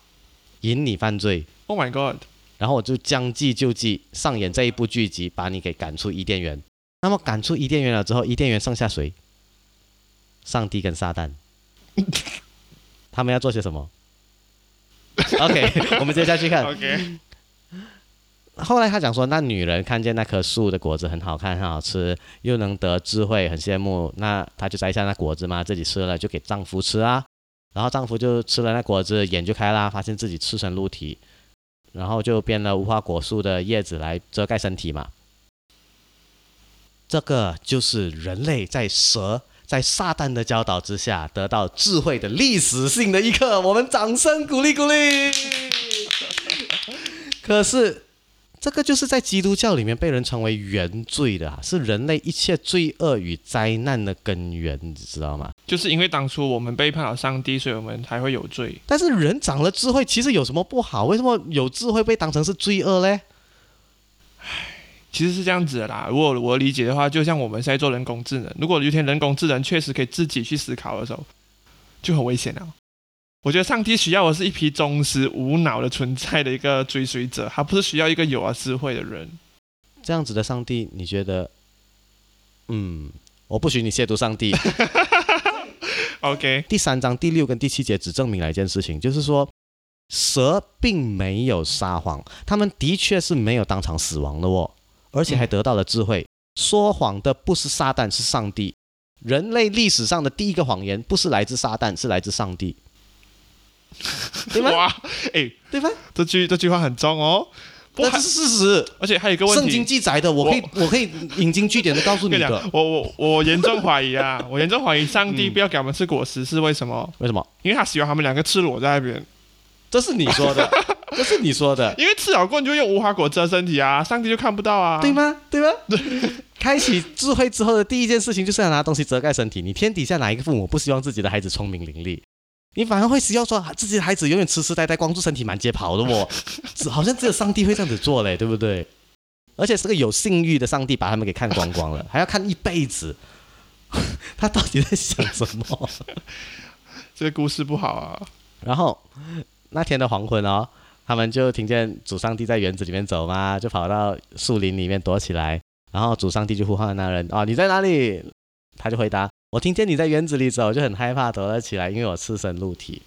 Speaker 1: 引你犯罪。
Speaker 2: Oh my god！
Speaker 1: 然后我就将计就计，上演这一部剧集，把你给赶出伊甸园。那么赶出伊甸园了之后，伊甸园剩下谁？上帝跟撒旦，他们要做些什么？OK，我们接下去看。
Speaker 2: OK，
Speaker 1: 后来他讲说，那女人看见那棵树的果子很好看、很好吃，又能得智慧，很羡慕，那她就摘下那果子嘛，自己吃了就给丈夫吃啊。然后丈夫就吃了那果子，眼就开啦，发现自己赤身露体，然后就变了无花果树的叶子来遮盖身体嘛。这个就是人类在蛇、在撒旦的教导之下得到智慧的历史性的一刻，我们掌声鼓励鼓励。可是这个就是在基督教里面被人称为原罪的、啊，是人类一切罪恶与灾难的根源，你知道吗？
Speaker 2: 就是因为当初我们背叛了上帝，所以我们才会有罪。
Speaker 1: 但是人长了智慧，其实有什么不好？为什么有智慧被当成是罪恶嘞？
Speaker 2: 其实是这样子的啦，如果我理解的话，就像我们现在做人工智能，如果有一天人工智能确实可以自己去思考的时候，就很危险了。我觉得上帝需要的是一批忠实无脑的存在的一个追随者，他不是需要一个有啊智慧的人。
Speaker 1: 这样子的上帝，你觉得？嗯，我不许你亵渎上帝。
Speaker 2: OK，
Speaker 1: 第三章第六跟第七节只证明了一件事情，就是说蛇并没有撒谎，他们的确是没有当场死亡的哦，而且还得到了智慧。说谎的不是撒旦，是上帝。人类历史上的第一个谎言不是来自撒旦，是来自上帝，对吗？
Speaker 2: 哇，哎，
Speaker 1: 对吧？
Speaker 2: 这句这句话很重哦。不过
Speaker 1: 这是事实，
Speaker 2: 而且还有一个问题
Speaker 1: 圣经，记载的，我可以我可以引经据典的告诉你的
Speaker 2: 跟你讲。，我我我严重怀疑啊，我严重怀疑上帝
Speaker 1: 嗯
Speaker 2: 不要给我们吃果实是为什么？
Speaker 1: 为什么？
Speaker 2: 因为他喜欢他们两个赤裸在那边，
Speaker 1: 这是你说的，这是你说的，
Speaker 2: 因为赤老棍就用无花果遮身体啊，上帝就看不到啊，
Speaker 1: 对？吗？对吗？对 开启智慧之后的第一件事情就是要拿东西遮盖身体。你天底下哪一个父母不希望自己的孩子聪明伶俐？你反而会希望说自己的孩子永远痴痴呆呆、光住身体满街跑的哦，只好像只有上帝会这样子做嘞，对不对？而且是个有性欲的上帝，把他们给看光光了，还要看一辈子。他到底在想什么？
Speaker 2: 这个故事不好啊。
Speaker 1: 然后那天的黄昏哦，他们就听见主上帝在园子里面走嘛，就跑到树林里面躲起来。然后主上帝就呼唤那人哦，你在哪里？他就回答：我听见你在园子里走，就很害怕，躲了起来，因为我赤身露体。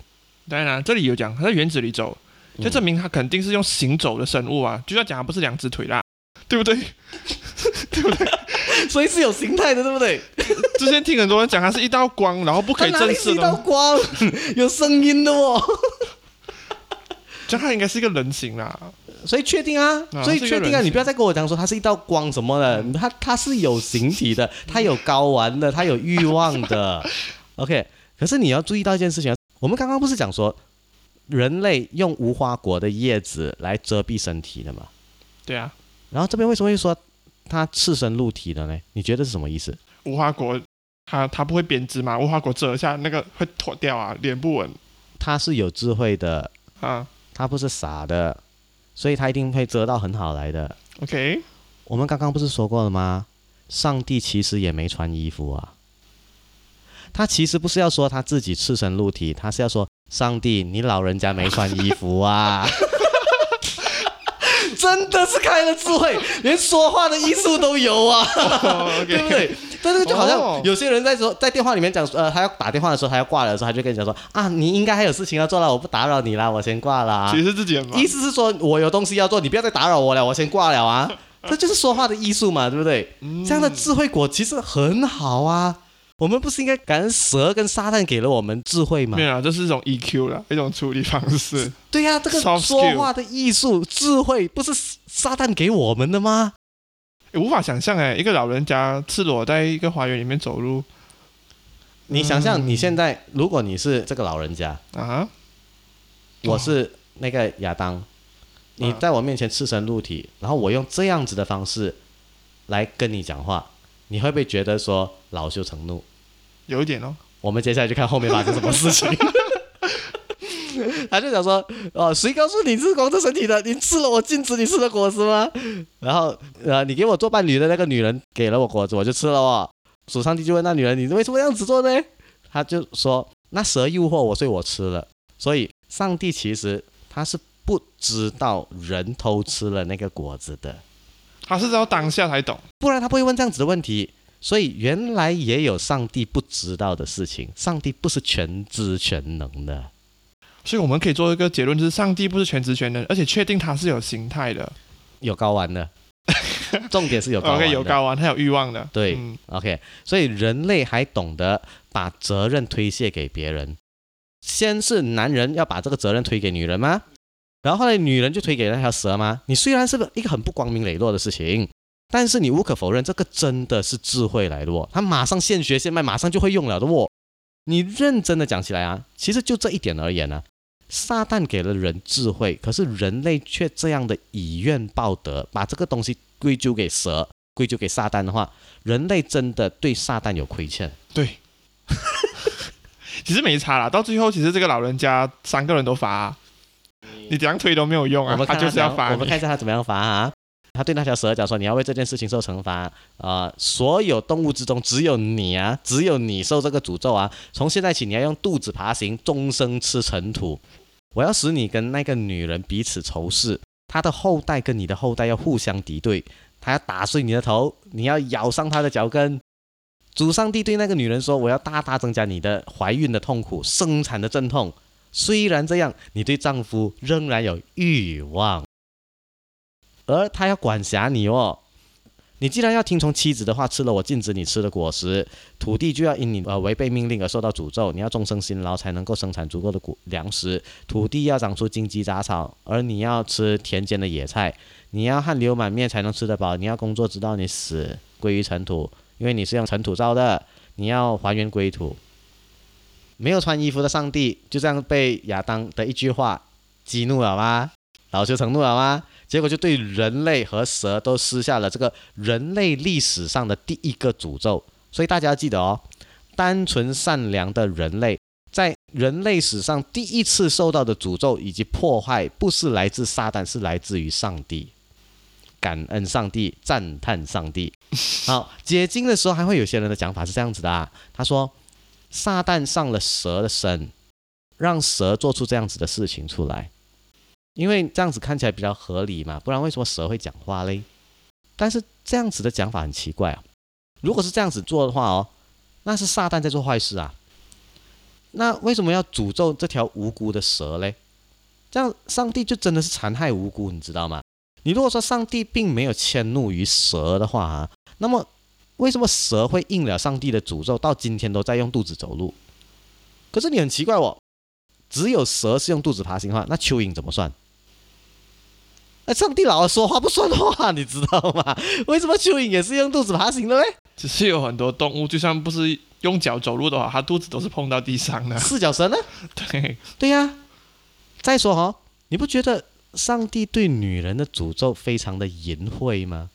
Speaker 2: 当然、啊，这里有讲他在园子里走，就证明他肯定是用行走的生物啊，就要讲他不是两只腿啦，对不对？
Speaker 1: 对不对所以是有形态的，对不对？
Speaker 2: 之前听很多人讲，它是一道光，然后不可以正视
Speaker 1: 一道，光？有声音的哦。
Speaker 2: 这样它应该是一个人形啦。
Speaker 1: 所以确定啊，
Speaker 2: 啊
Speaker 1: 所以确定啊，你不要再跟我讲说它是一道光什么的，它它是有形体的，它有睾丸的，它有欲望的。OK，可是你要注意到一件事情啊，我们刚刚不是讲说人类用无花果的叶子来遮蔽身体的吗？
Speaker 2: 对啊，
Speaker 1: 然后这边为什么会说它赤身露体的呢？你觉得是什么意思？
Speaker 2: 无花果它它不会编织吗？无花果遮一下那个会脱掉啊，脸不稳
Speaker 1: 它是有智慧的，
Speaker 2: 啊。
Speaker 1: 它不是傻的，所以他一定会遮到很好来的。
Speaker 2: OK，
Speaker 1: 我们刚刚不是说过了吗？上帝其实也没穿衣服啊。他其实不是要说他自己赤身露体，他是要说上帝，你老人家没穿衣服啊。真的是开了智慧，连说话的艺术都有啊，对不对？但是就好像
Speaker 2: 哦
Speaker 1: 有些人在说在电话里面讲，呃，他要打电话的时候，他要挂了的时候，他就跟你讲说啊，你应该还有事情要做了，我不打扰你啦，我先挂了啊。
Speaker 2: 其实是自己
Speaker 1: 意。思是说我有东西要做，你不要再打扰我了，我先挂了啊。这就是说话的艺术嘛，对不对？这样的智慧果其实很好啊。我们不是应该感恩蛇跟撒旦给了我们智慧吗
Speaker 2: 没？有啊，这是一种 EQ 啦，一种处理方式。
Speaker 1: 对呀、这个说话的艺术、智慧，不是撒旦给我们的吗？
Speaker 2: 诶无法想象哎，一个老人家赤裸在一个花园里面走路
Speaker 1: 你想象
Speaker 2: 嗯
Speaker 1: 你现在，如果你是这个老人家，
Speaker 2: 啊，
Speaker 1: 我是那个亚当，你
Speaker 2: 嗯
Speaker 1: 在我面前赤身露体，然后我用这样子的方式来跟你讲话，你会不会觉得说恼羞成怒？
Speaker 2: 有一点哦。
Speaker 1: 我们接下来就看后面发生什么事情。他就想说，哦，谁告诉你是光着身体的？你吃了我禁止你吃的果子吗？然后，呃，你给我做伴侣的那个女人给了我果子，我就吃了哦。主上帝就问那女人，你为什么这样子做呢？他就说，那蛇诱惑我，所以我吃了。所以，上帝其实他是不知道人偷吃了那个果子的。
Speaker 2: 他是到当下才懂。
Speaker 1: 不然他不会问这样子的问题。所以原来也有上帝不知道的事情，上帝不是全知全能的。
Speaker 2: 所以我们可以做一个结论，就是上帝不是全知全能，而且确定他是有形态的。
Speaker 1: 有睾丸的，重点是有睾丸
Speaker 2: OK，
Speaker 1: 的。
Speaker 2: 有睾丸，他有欲望的。
Speaker 1: 对
Speaker 2: 嗯
Speaker 1: OK，所以人类还懂得把责任推卸给别人。先是男人要把这个责任推给女人吗？然后后来女人就推给那条蛇吗？你虽然是一个很不光明磊落的事情，但是你无可否认，这个真的是智慧来的哦。他马上现学现卖，马上就会用了的哦。你认真的讲起来啊，其实就这一点而言呢、撒旦给了人智慧，可是人类却这样的以怨报德，把这个东西归咎给蛇，归咎给撒旦的话，人类真的对撒旦有亏欠。
Speaker 2: 对。其实没差啦，到最后其实这个老人家三个人都罚啊、你怎样推都没有用啊，
Speaker 1: 我们看
Speaker 2: 他就是要罚
Speaker 1: 我们。看一下他怎么样罚啊。他对那条蛇讲说：“你要为这件事情受惩罚啊、所有动物之中，只有你啊，只有你受这个诅咒啊！从现在起，你要用肚子爬行，终生吃尘土。我要使你跟那个女人彼此仇视，她的后代跟你的后代要互相敌对。她要打碎你的头，你要咬伤她的脚跟。”主上帝对那个女人说：“我要大大增加你的怀孕的痛苦，生产的阵痛。虽然这样，你对丈夫仍然有欲望，而他要管辖你哦。你既然要听从妻子的话，吃了我禁止你吃的果实，土地就要因你呃违背命令而受到诅咒。你要终生辛劳才能够生产足够的谷粮食，土地要长出荆棘杂草，而你要吃田间的野菜。你要汗流满面才能吃得饱，你要工作直到你死，归于尘土，因为你是用尘土造的。你要还原归土。没有穿衣服的上帝就这样被亚当的一句话激怒了吗？恼羞成怒了吗？结果就对人类和蛇都施下了这个人类历史上的第一个诅咒。所以大家要记得哦，单纯善良的人类在人类史上第一次受到的诅咒以及破坏，不是来自撒旦，是来自于上帝。感恩上帝，赞叹上帝。好，解经的时候还会有些人的讲法是这样子的啊，他说撒旦上了蛇的身，让蛇做出这样子的事情出来。因为这样子看起来比较合理嘛，不然为什么蛇会讲话嘞？但是这样子的讲法很奇怪啊。如果是这样子做的话哦，那是撒旦在做坏事啊。那为什么要诅咒这条无辜的蛇嘞？这样上帝就真的是残害无辜，你知道吗？你如果说上帝并没有迁怒于蛇的话啊，那么为什么蛇会应了上帝的诅咒，到今天都在用肚子走路？可是你很奇怪哦，只有蛇是用肚子爬行的话，那蚯蚓怎么算？那上帝老说话不算话，你知道吗？为什么蚯蚓也是用肚子爬行的嘞？
Speaker 2: 只是有很多动物，就算不是用脚走路的话，它肚子都是碰到地上的。
Speaker 1: 四脚蛇呢？
Speaker 2: 对，
Speaker 1: 对呀。再说哈，你不觉得上帝对女人的诅咒非常的淫秽吗？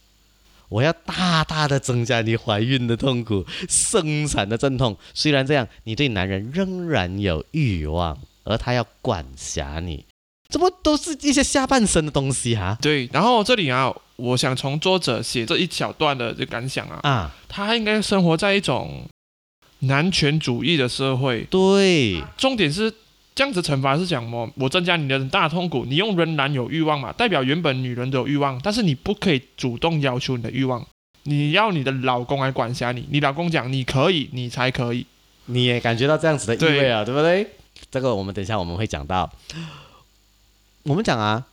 Speaker 1: 我要大大的增加你怀孕的痛苦、生产的阵痛。虽然这样，你对男人仍然有欲望，而他要管辖你。这不都是一些下半身的东西啊？
Speaker 2: 对，然后这里啊，我想从作者写这一小段的这感想啊，
Speaker 1: 啊，
Speaker 2: 他应该生活在一种男权主义的社会。
Speaker 1: 对，
Speaker 2: 重点是这样子惩罚是讲么？我增加你的大痛苦，你用仍然有欲望嘛，代表原本女人都有欲望，但是你不可以主动要求你的欲望，你要你的老公来管辖你，你老公讲你可以，你才可以。
Speaker 1: 你也感觉到这样子的意味啊，对不对？这个我们等一下我们会讲到。我们讲啊，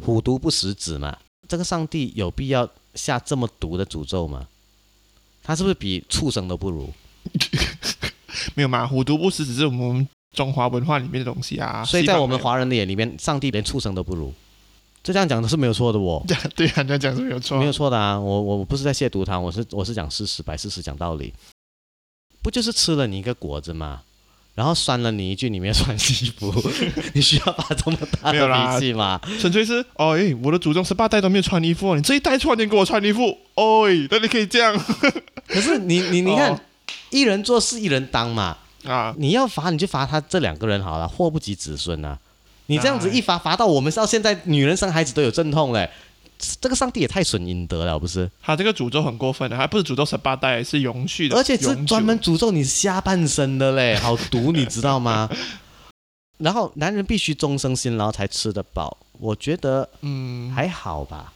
Speaker 1: 虎毒不食子嘛，这个上帝有必要下这么毒的诅咒吗？他是不是比畜生都不如？
Speaker 2: 没有嘛，虎毒不食子是我们中华文化里面的东西啊。
Speaker 1: 所以在我们华人的眼里面，上帝连畜生都不如。这这样讲的是没有错的哦，
Speaker 2: 对啊，这样讲是没有错。
Speaker 1: 没有错的啊。我我不是在亵渎他，我是我是讲事实，摆事实讲道理。不就是吃了你一个果子吗？然后酸了你一句，你没有穿衣服，你需要发这么大的脾气吗？
Speaker 2: 纯粹是，哦，诶，我的祖宗十八代都没有穿衣服哦，你这一代突然间给我穿衣服，哦，那你可以这样
Speaker 1: 可是你你你看
Speaker 2: 哦，
Speaker 1: 一人做事一人当嘛。
Speaker 2: 啊？
Speaker 1: 你要罚你就罚他这两个人好了，祸不及子孙啊！你这样子
Speaker 2: 哎
Speaker 1: 一罚罚到我们到现在女人生孩子都有阵痛嘞，这个上帝也太损阴德了，不是？
Speaker 2: 他这个诅咒很过分的，还不是诅咒十八代，是永续的，
Speaker 1: 而且是专门诅咒你下半身的嘞，好毒，你知道吗？然后男人必须终生辛劳才吃得饱，我觉得
Speaker 2: 嗯，
Speaker 1: 还好吧。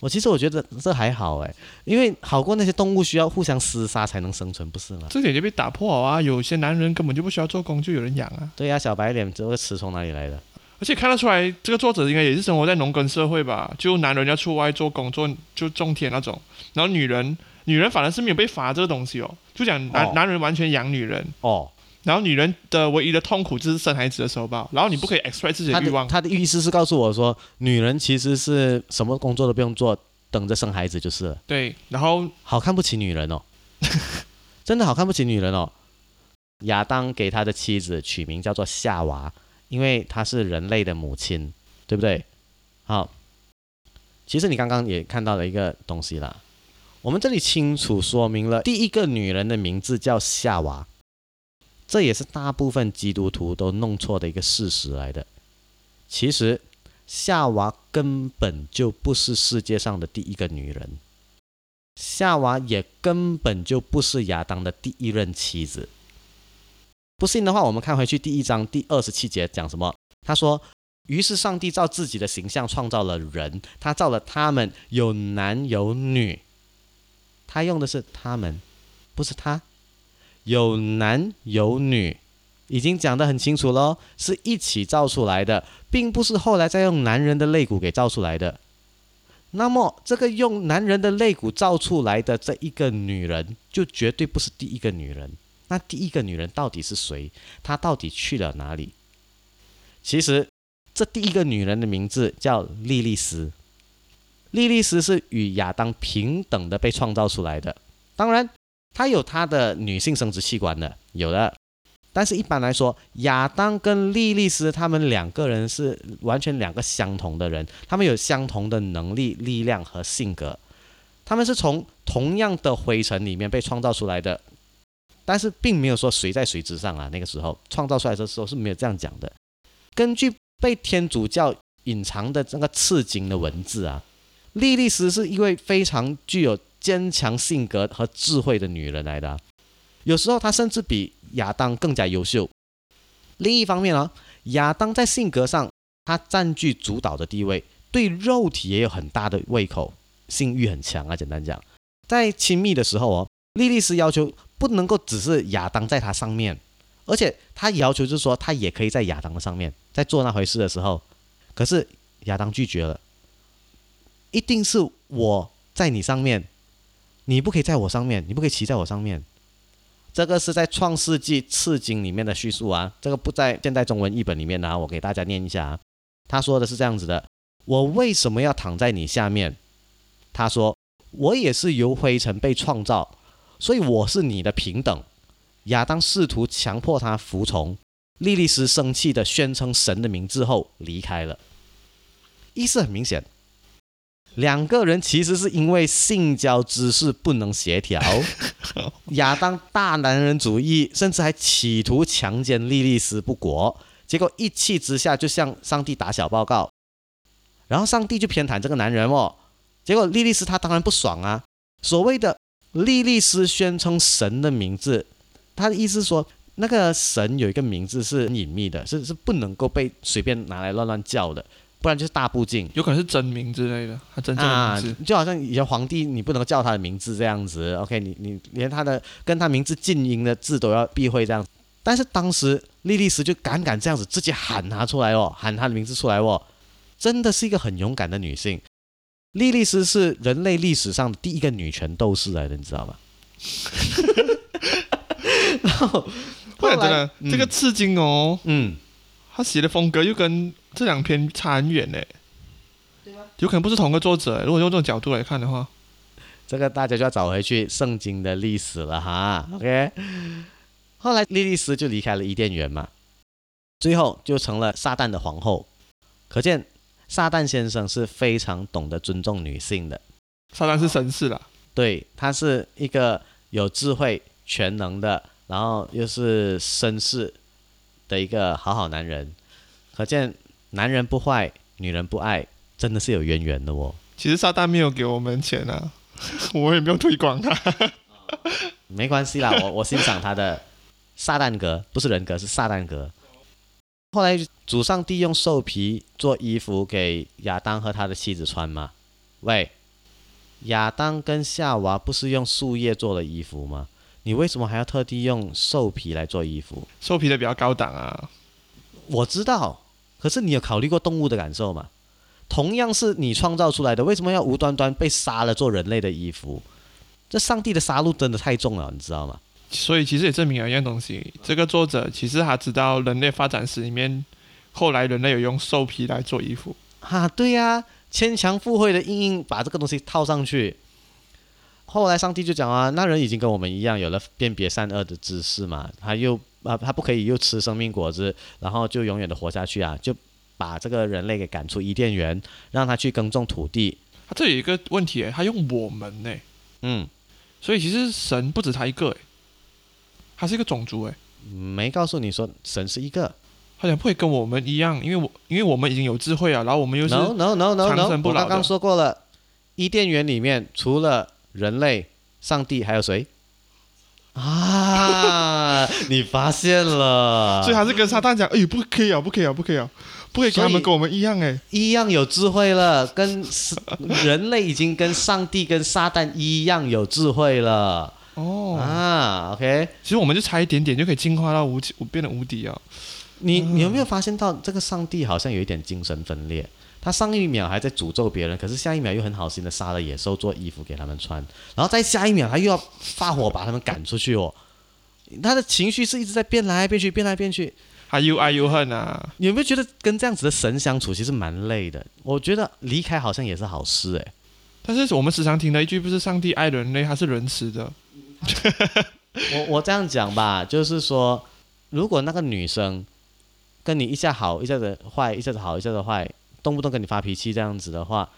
Speaker 1: 我其实我觉得这还好哎，因为好过那些动物需要互相厮杀才能生存，不是吗？
Speaker 2: 这点就被打破了啊！有些男人根本就不需要做工，就有人养啊。
Speaker 1: 对呀、小白脸这个词从哪里来的？
Speaker 2: 而且看得出来，这个作者应该也是生活在农耕社会吧？就男人要出外做工作，就种田那种，然后女人，女人反而是没有被罚这个东西哦。就讲男、
Speaker 1: 哦
Speaker 2: 男人完全养女人，
Speaker 1: 哦，
Speaker 2: 然后女人的唯一的痛苦就是生孩子的时候吧，然后你不可以 express 自己的欲望
Speaker 1: 的。他的意思是告诉我说，女人其实是什么工作都不用做，等着生孩子就是了。
Speaker 2: 对，然后
Speaker 1: 好看不起女人哦，真的好看不起女人哦。亚当给他的妻子取名叫做夏娃，因为她是人类的母亲，对不对？好，其实你刚刚也看到了一个东西啦，我们这里清楚说明了第一个女人的名字叫夏娃，这也是大部分基督徒都弄错的一个事实来的。其实夏娃根本就不是世界上的第一个女人。夏娃也根本就不是亚当的第一任妻子。不信的话，我们看回去第一章第二十七节讲什么？他说：“于是上帝照自己的形象创造了人，他造了他们有男有女。他用的是他们，不是他，有男有女，已经讲得很清楚喽，是一起造出来的，并不是后来再用男人的肋骨给造出来的。”那么，这个用男人的肋骨造出来的这一个女人，就绝对不是第一个女人。那第一个女人到底是谁？她到底去了哪里？其实，这第一个女人的名字叫莉莉丝。莉莉丝是与亚当平等的被创造出来的。当然，她有她的女性生殖器官的，有的。但是，一般来说，亚当跟莉莉丝他们两个人是完全两个相同的人，他们有相同的能力、力量和性格，他们是从同样的灰尘里面被创造出来的，但是并没有说谁在谁之上啊。那个时候创造出来的时候是没有这样讲的。根据被天主教隐藏的这个刺经的文字啊，莉莉丝是一位非常具有坚强性格和智慧的女人来的、有时候她甚至比亚当更加优秀。另一方面呢、亚当在性格上他占据主导的地位，对肉体也有很大的胃口，性欲很强啊。简单讲，在亲密的时候哦，莉莉丝要求不能够只是亚当在她上面，而且她要求就是说，她也可以在亚当的上面，在做那回事的时候，可是亚当拒绝了，一定是我在你上面，你不可以在我上面，你不可以骑在我上面。这个是在《创世纪次经》里面的叙述啊，这个不在现代中文译本里面的啊，我给大家念一下啊。他说的是这样子的：我为什么要躺在你下面？他说，我也是由灰尘被创造，所以我是你的平等。亚当试图强迫他服从，莉莉丝生气的宣称神的名字后离开了。意思很明显，两个人其实是因为性交姿势不能协调。亚当大男人主义，甚至还企图强奸莉莉丝不果，结果一气之下就向上帝打小报告，然后上帝就偏袒这个男人哦。结果莉莉丝她当然不爽啊。所谓的莉莉丝宣称神的名字，他的意思说，那个神有一个名字是隐秘的，是是不能够被随便拿来乱乱叫的，不然就是大不敬。
Speaker 2: 有可能是真名之类的，他真正的名字，
Speaker 1: 就好像以前皇帝你不能叫他的名字这样子，OK，你你连他的跟他名字近音的字都要避讳这样。但是当时莉莉丝就敢敢这样子自己喊他出来哦，喊他的名字出来哦，真的是一个很勇敢的女性。莉莉丝是人类历史上的第一个女权斗士来的，你知道吗？然后后
Speaker 2: 真
Speaker 1: 来
Speaker 2: 的这个刺激哦，
Speaker 1: 嗯，
Speaker 2: 他写的风格又跟这两篇差很远呢。有可能不是同个作者，如果用这种角度来看的话，
Speaker 1: 这个大家就要找回去圣经的历史了哈。OK，后来莉莉丝就离开了伊甸园嘛，最后就成了撒旦的皇后。可见撒旦先生是非常懂得尊重女性的，
Speaker 2: 撒旦是绅士啦。
Speaker 1: 对，他是一个有智慧、全能的，然后又是绅士的一个好好男人。可见男人不坏，女人不爱，真的是有渊源的哦。
Speaker 2: 其实撒旦没有给我们钱啊，我也没有推广他。
Speaker 1: 没关系啦，我我欣赏他的 撒旦格，不是人格，是撒旦格。后来主上帝用兽皮做衣服给亚当和他的妻子穿吗？喂，亚当跟夏娃不是用树叶做的衣服吗？你为什么还要特地用兽皮来做衣服？
Speaker 2: 兽皮的比较高档啊。
Speaker 1: 我知道，可是你有考虑过动物的感受吗？同样是你创造出来的，为什么要无端端被杀了做人类的衣服？这上帝的杀戮真的太重了，你知道吗？
Speaker 2: 所以其实也证明了一样东西，这个作者其实他知道人类发展史里面，后来人类有用兽皮来做衣服。
Speaker 1: 哈、对呀、牵强附会的硬硬把这个东西套上去。后来上帝就讲啊，那人已经跟我们一样有了辨别善恶的知识嘛，他又啊他不可以又吃生命果子，然后就永远的活下去啊，就把这个人类给赶出伊甸园，让他去耕种土地。
Speaker 2: 他这有一个问题诶，他用我们呢，
Speaker 1: 嗯，
Speaker 2: 所以其实神不止他一个诶，他是一个种族哎，
Speaker 1: 没告诉你说神是一个。
Speaker 2: 他讲不会跟我们一样，因为我因为我们已经有智慧啊，然后我们又是
Speaker 1: No no no no no，
Speaker 2: 生不老的
Speaker 1: 我刚刚说过了，伊甸园里面除了人类、上帝还有谁？啊，你发现了，
Speaker 2: 所以他是跟撒旦讲，哎，不可以啊，不可以啊，不可以啊，不可以跟他们跟我们一样诶。
Speaker 1: 一样有智慧了，跟人类已经跟上帝跟撒旦一样有智慧了
Speaker 2: 哦，
Speaker 1: 啊。OK，
Speaker 2: 其实我们就差一点点就可以进化到无无，变得无敌啊。
Speaker 1: 你你有没有发现到这个上帝好像有一点精神分裂？他上一秒还在诅咒别人，可是下一秒又很好心的杀了野兽做衣服给他们穿，然后在下一秒他又要发火把他们赶出去哦。他的情绪是一直在变来变去，变来变去。
Speaker 2: 他又爱又恨啊。
Speaker 1: 你有没有觉得跟这样子的神相处其实蛮累的？我觉得离开好像也是好事诶。
Speaker 2: 但是我们时常听的一句不是上帝爱人类，他是仁慈的。
Speaker 1: 我我这样讲吧，就是说，如果那个女生跟你一下好，一下子坏，一下子好，一下子坏，动不动跟你发脾气这样子的话，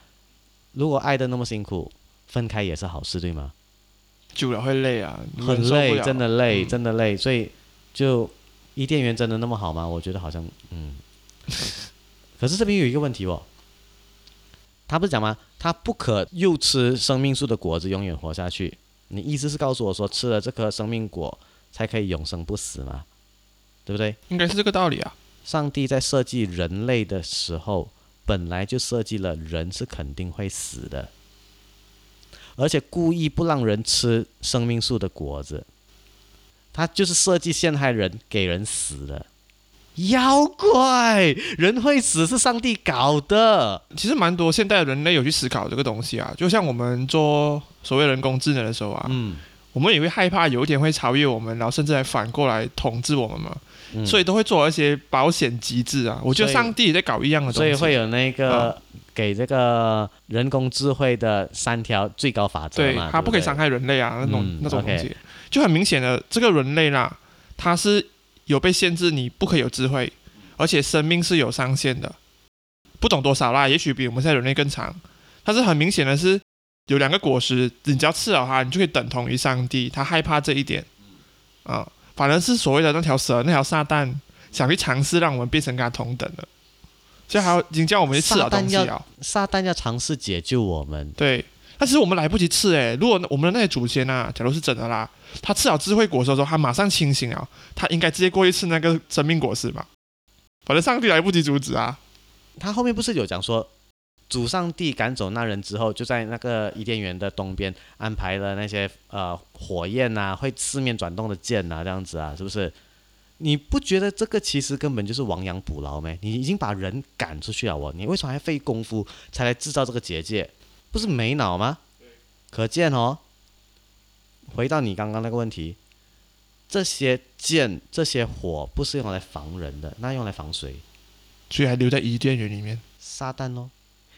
Speaker 1: 如果爱的那么辛苦，分开也是好事，对吗？
Speaker 2: 久了会累啊，
Speaker 1: 很累，真的累，
Speaker 2: 嗯
Speaker 1: 真的累，所以就伊甸园真的那么好吗？我觉得好像嗯。可是这边有一个问题哦，他不是讲吗？他不可又吃生命树的果子，永远活下去。你意思是告诉我说，吃了这颗生命果才可以永生不死吗？对不对？
Speaker 2: 应该是这个道理啊。
Speaker 1: 上帝在设计人类的时候，本来就设计了人是肯定会死的，而且故意不让人吃生命树的果子，他就是设计陷害人，给人死的。妖怪，人会死是上帝搞的。
Speaker 2: 其实蛮多现代人类有去思考这个东西啊，就像我们做所谓人工智能的时候啊，
Speaker 1: 嗯，
Speaker 2: 我们也会害怕有一天会超越我们，然后甚至还反过来统治我们嘛，
Speaker 1: 嗯。
Speaker 2: 所以都会做一些保险机制啊。我觉得上帝也在搞一样的东西，
Speaker 1: 所以会有那个、给这个人工智慧的三条最高法则
Speaker 2: 对它不可以伤害人类啊，那种、
Speaker 1: 嗯
Speaker 2: 那种东西，就很明显的，这个人类啦，它是有被限制，你不可以有智慧，而且生命是有上限的，不懂多少啦，也许比我们现在人类更长，但是很明显的是，有两个果实，你只要吃了它，你就可以等同于上帝，他害怕这一点，啊、反而是所谓的那条蛇，那条撒旦想去尝试让我们变成跟他同等的，所以还要已经叫我们去吃了东西
Speaker 1: 撒旦
Speaker 2: 啊。
Speaker 1: 撒旦要尝试解救我们，
Speaker 2: 对，但是我们来不及吃诶，如果我们的那些祖先啊，假如是真的啦，他吃了智慧果实的时候，他马上清醒了，他应该直接过去吃那个生命果实嘛。反正上帝来不及阻止啊。
Speaker 1: 他后面不是有讲说，主上帝赶走那人之后，就在那个伊甸园的东边安排了那些呃火焰呐、会四面转动的剑呐、这样子啊，是不是？你不觉得这个其实根本就是亡羊补牢没？你已经把人赶出去了哦，你为什么还费功夫才来制造这个结界？不是没脑吗？可见哦，回到你刚刚那个问题，这些剑、这些火不是用来防人的，那用来防谁？
Speaker 2: 所以还留在伊甸园里面。
Speaker 1: 撒旦咯。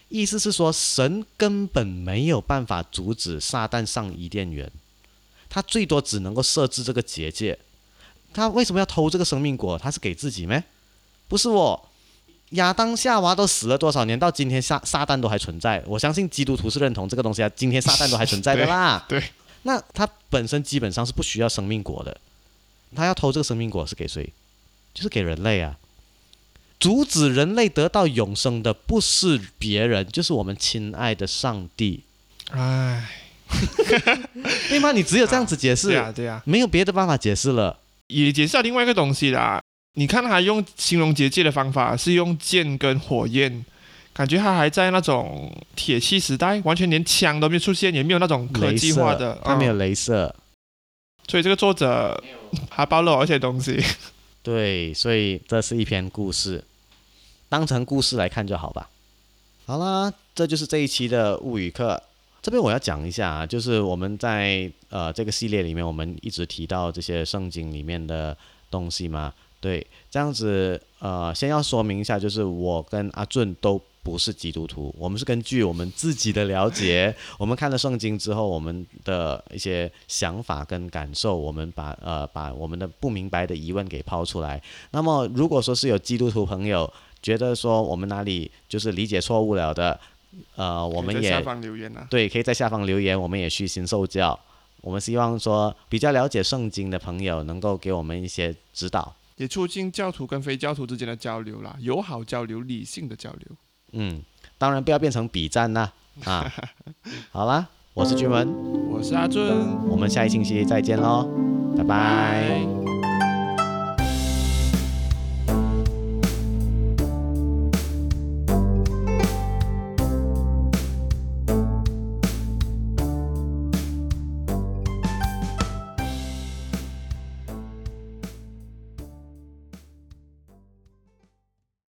Speaker 1: 意思是说，神根本没有办法阻止撒旦上伊甸园，他最多只能够设置这个结界。他为什么要偷这个生命果？他是给自己咩？不是我。亚当夏娃都死了多少年，到今天撒撒旦都还存在。我相信基督徒是认同这个东西啊，今天撒旦都还存在的啦。
Speaker 2: 对 对
Speaker 1: 那他本身基本上是不需要生命果的，他要偷这个生命果是给谁？就是给人类啊。阻止人类得到永生的不是别人，就是我们亲爱的上帝。
Speaker 2: 唉，
Speaker 1: 对吗？你只有这样子解释，
Speaker 2: 对啊，对啊，
Speaker 1: 没有别的办法解释了。
Speaker 2: 也解释了另外一个东西啦。你看他用形容结界的方法是用剑跟火焰，感觉他还在那种铁器时代，完全连枪都没有出现，也没有那种科
Speaker 1: 镭
Speaker 2: 技化的，，
Speaker 1: 他没有
Speaker 2: 嗯
Speaker 1: 镭射，
Speaker 2: 所以这个作者还包了一些东西。
Speaker 1: 对，所以这是一篇故事，当成故事来看就好吧。好啦，这就是这一期的物语课。这边我要讲一下啊，就是我们在呃这个系列里面，我们一直提到这些圣经里面的东西嘛。对，这样子呃，先要说明一下，就是我跟阿俊都不是基督徒，我们是根据我们自己的了解，我们看了圣经之后，我们的一些想法跟感受，我们把呃把我们的不明白的疑问给抛出来。那么如果说是有基督徒朋友觉得说我们哪里就是理解错误了的，呃，我们也
Speaker 2: 在下方留言啊。
Speaker 1: 对，可以在下方留言，我们也虚心受教。我们希望说比较了解圣经的朋友能够给我们一些指导。
Speaker 2: 也促进教徒跟非教徒之间的交流啦，友好交流、理性的交流。
Speaker 1: 嗯，当然不要变成比战啦。啊！好啦，我是君文，
Speaker 2: 我是阿尊，
Speaker 1: 我们下一星期再见喽，拜。拜
Speaker 2: 拜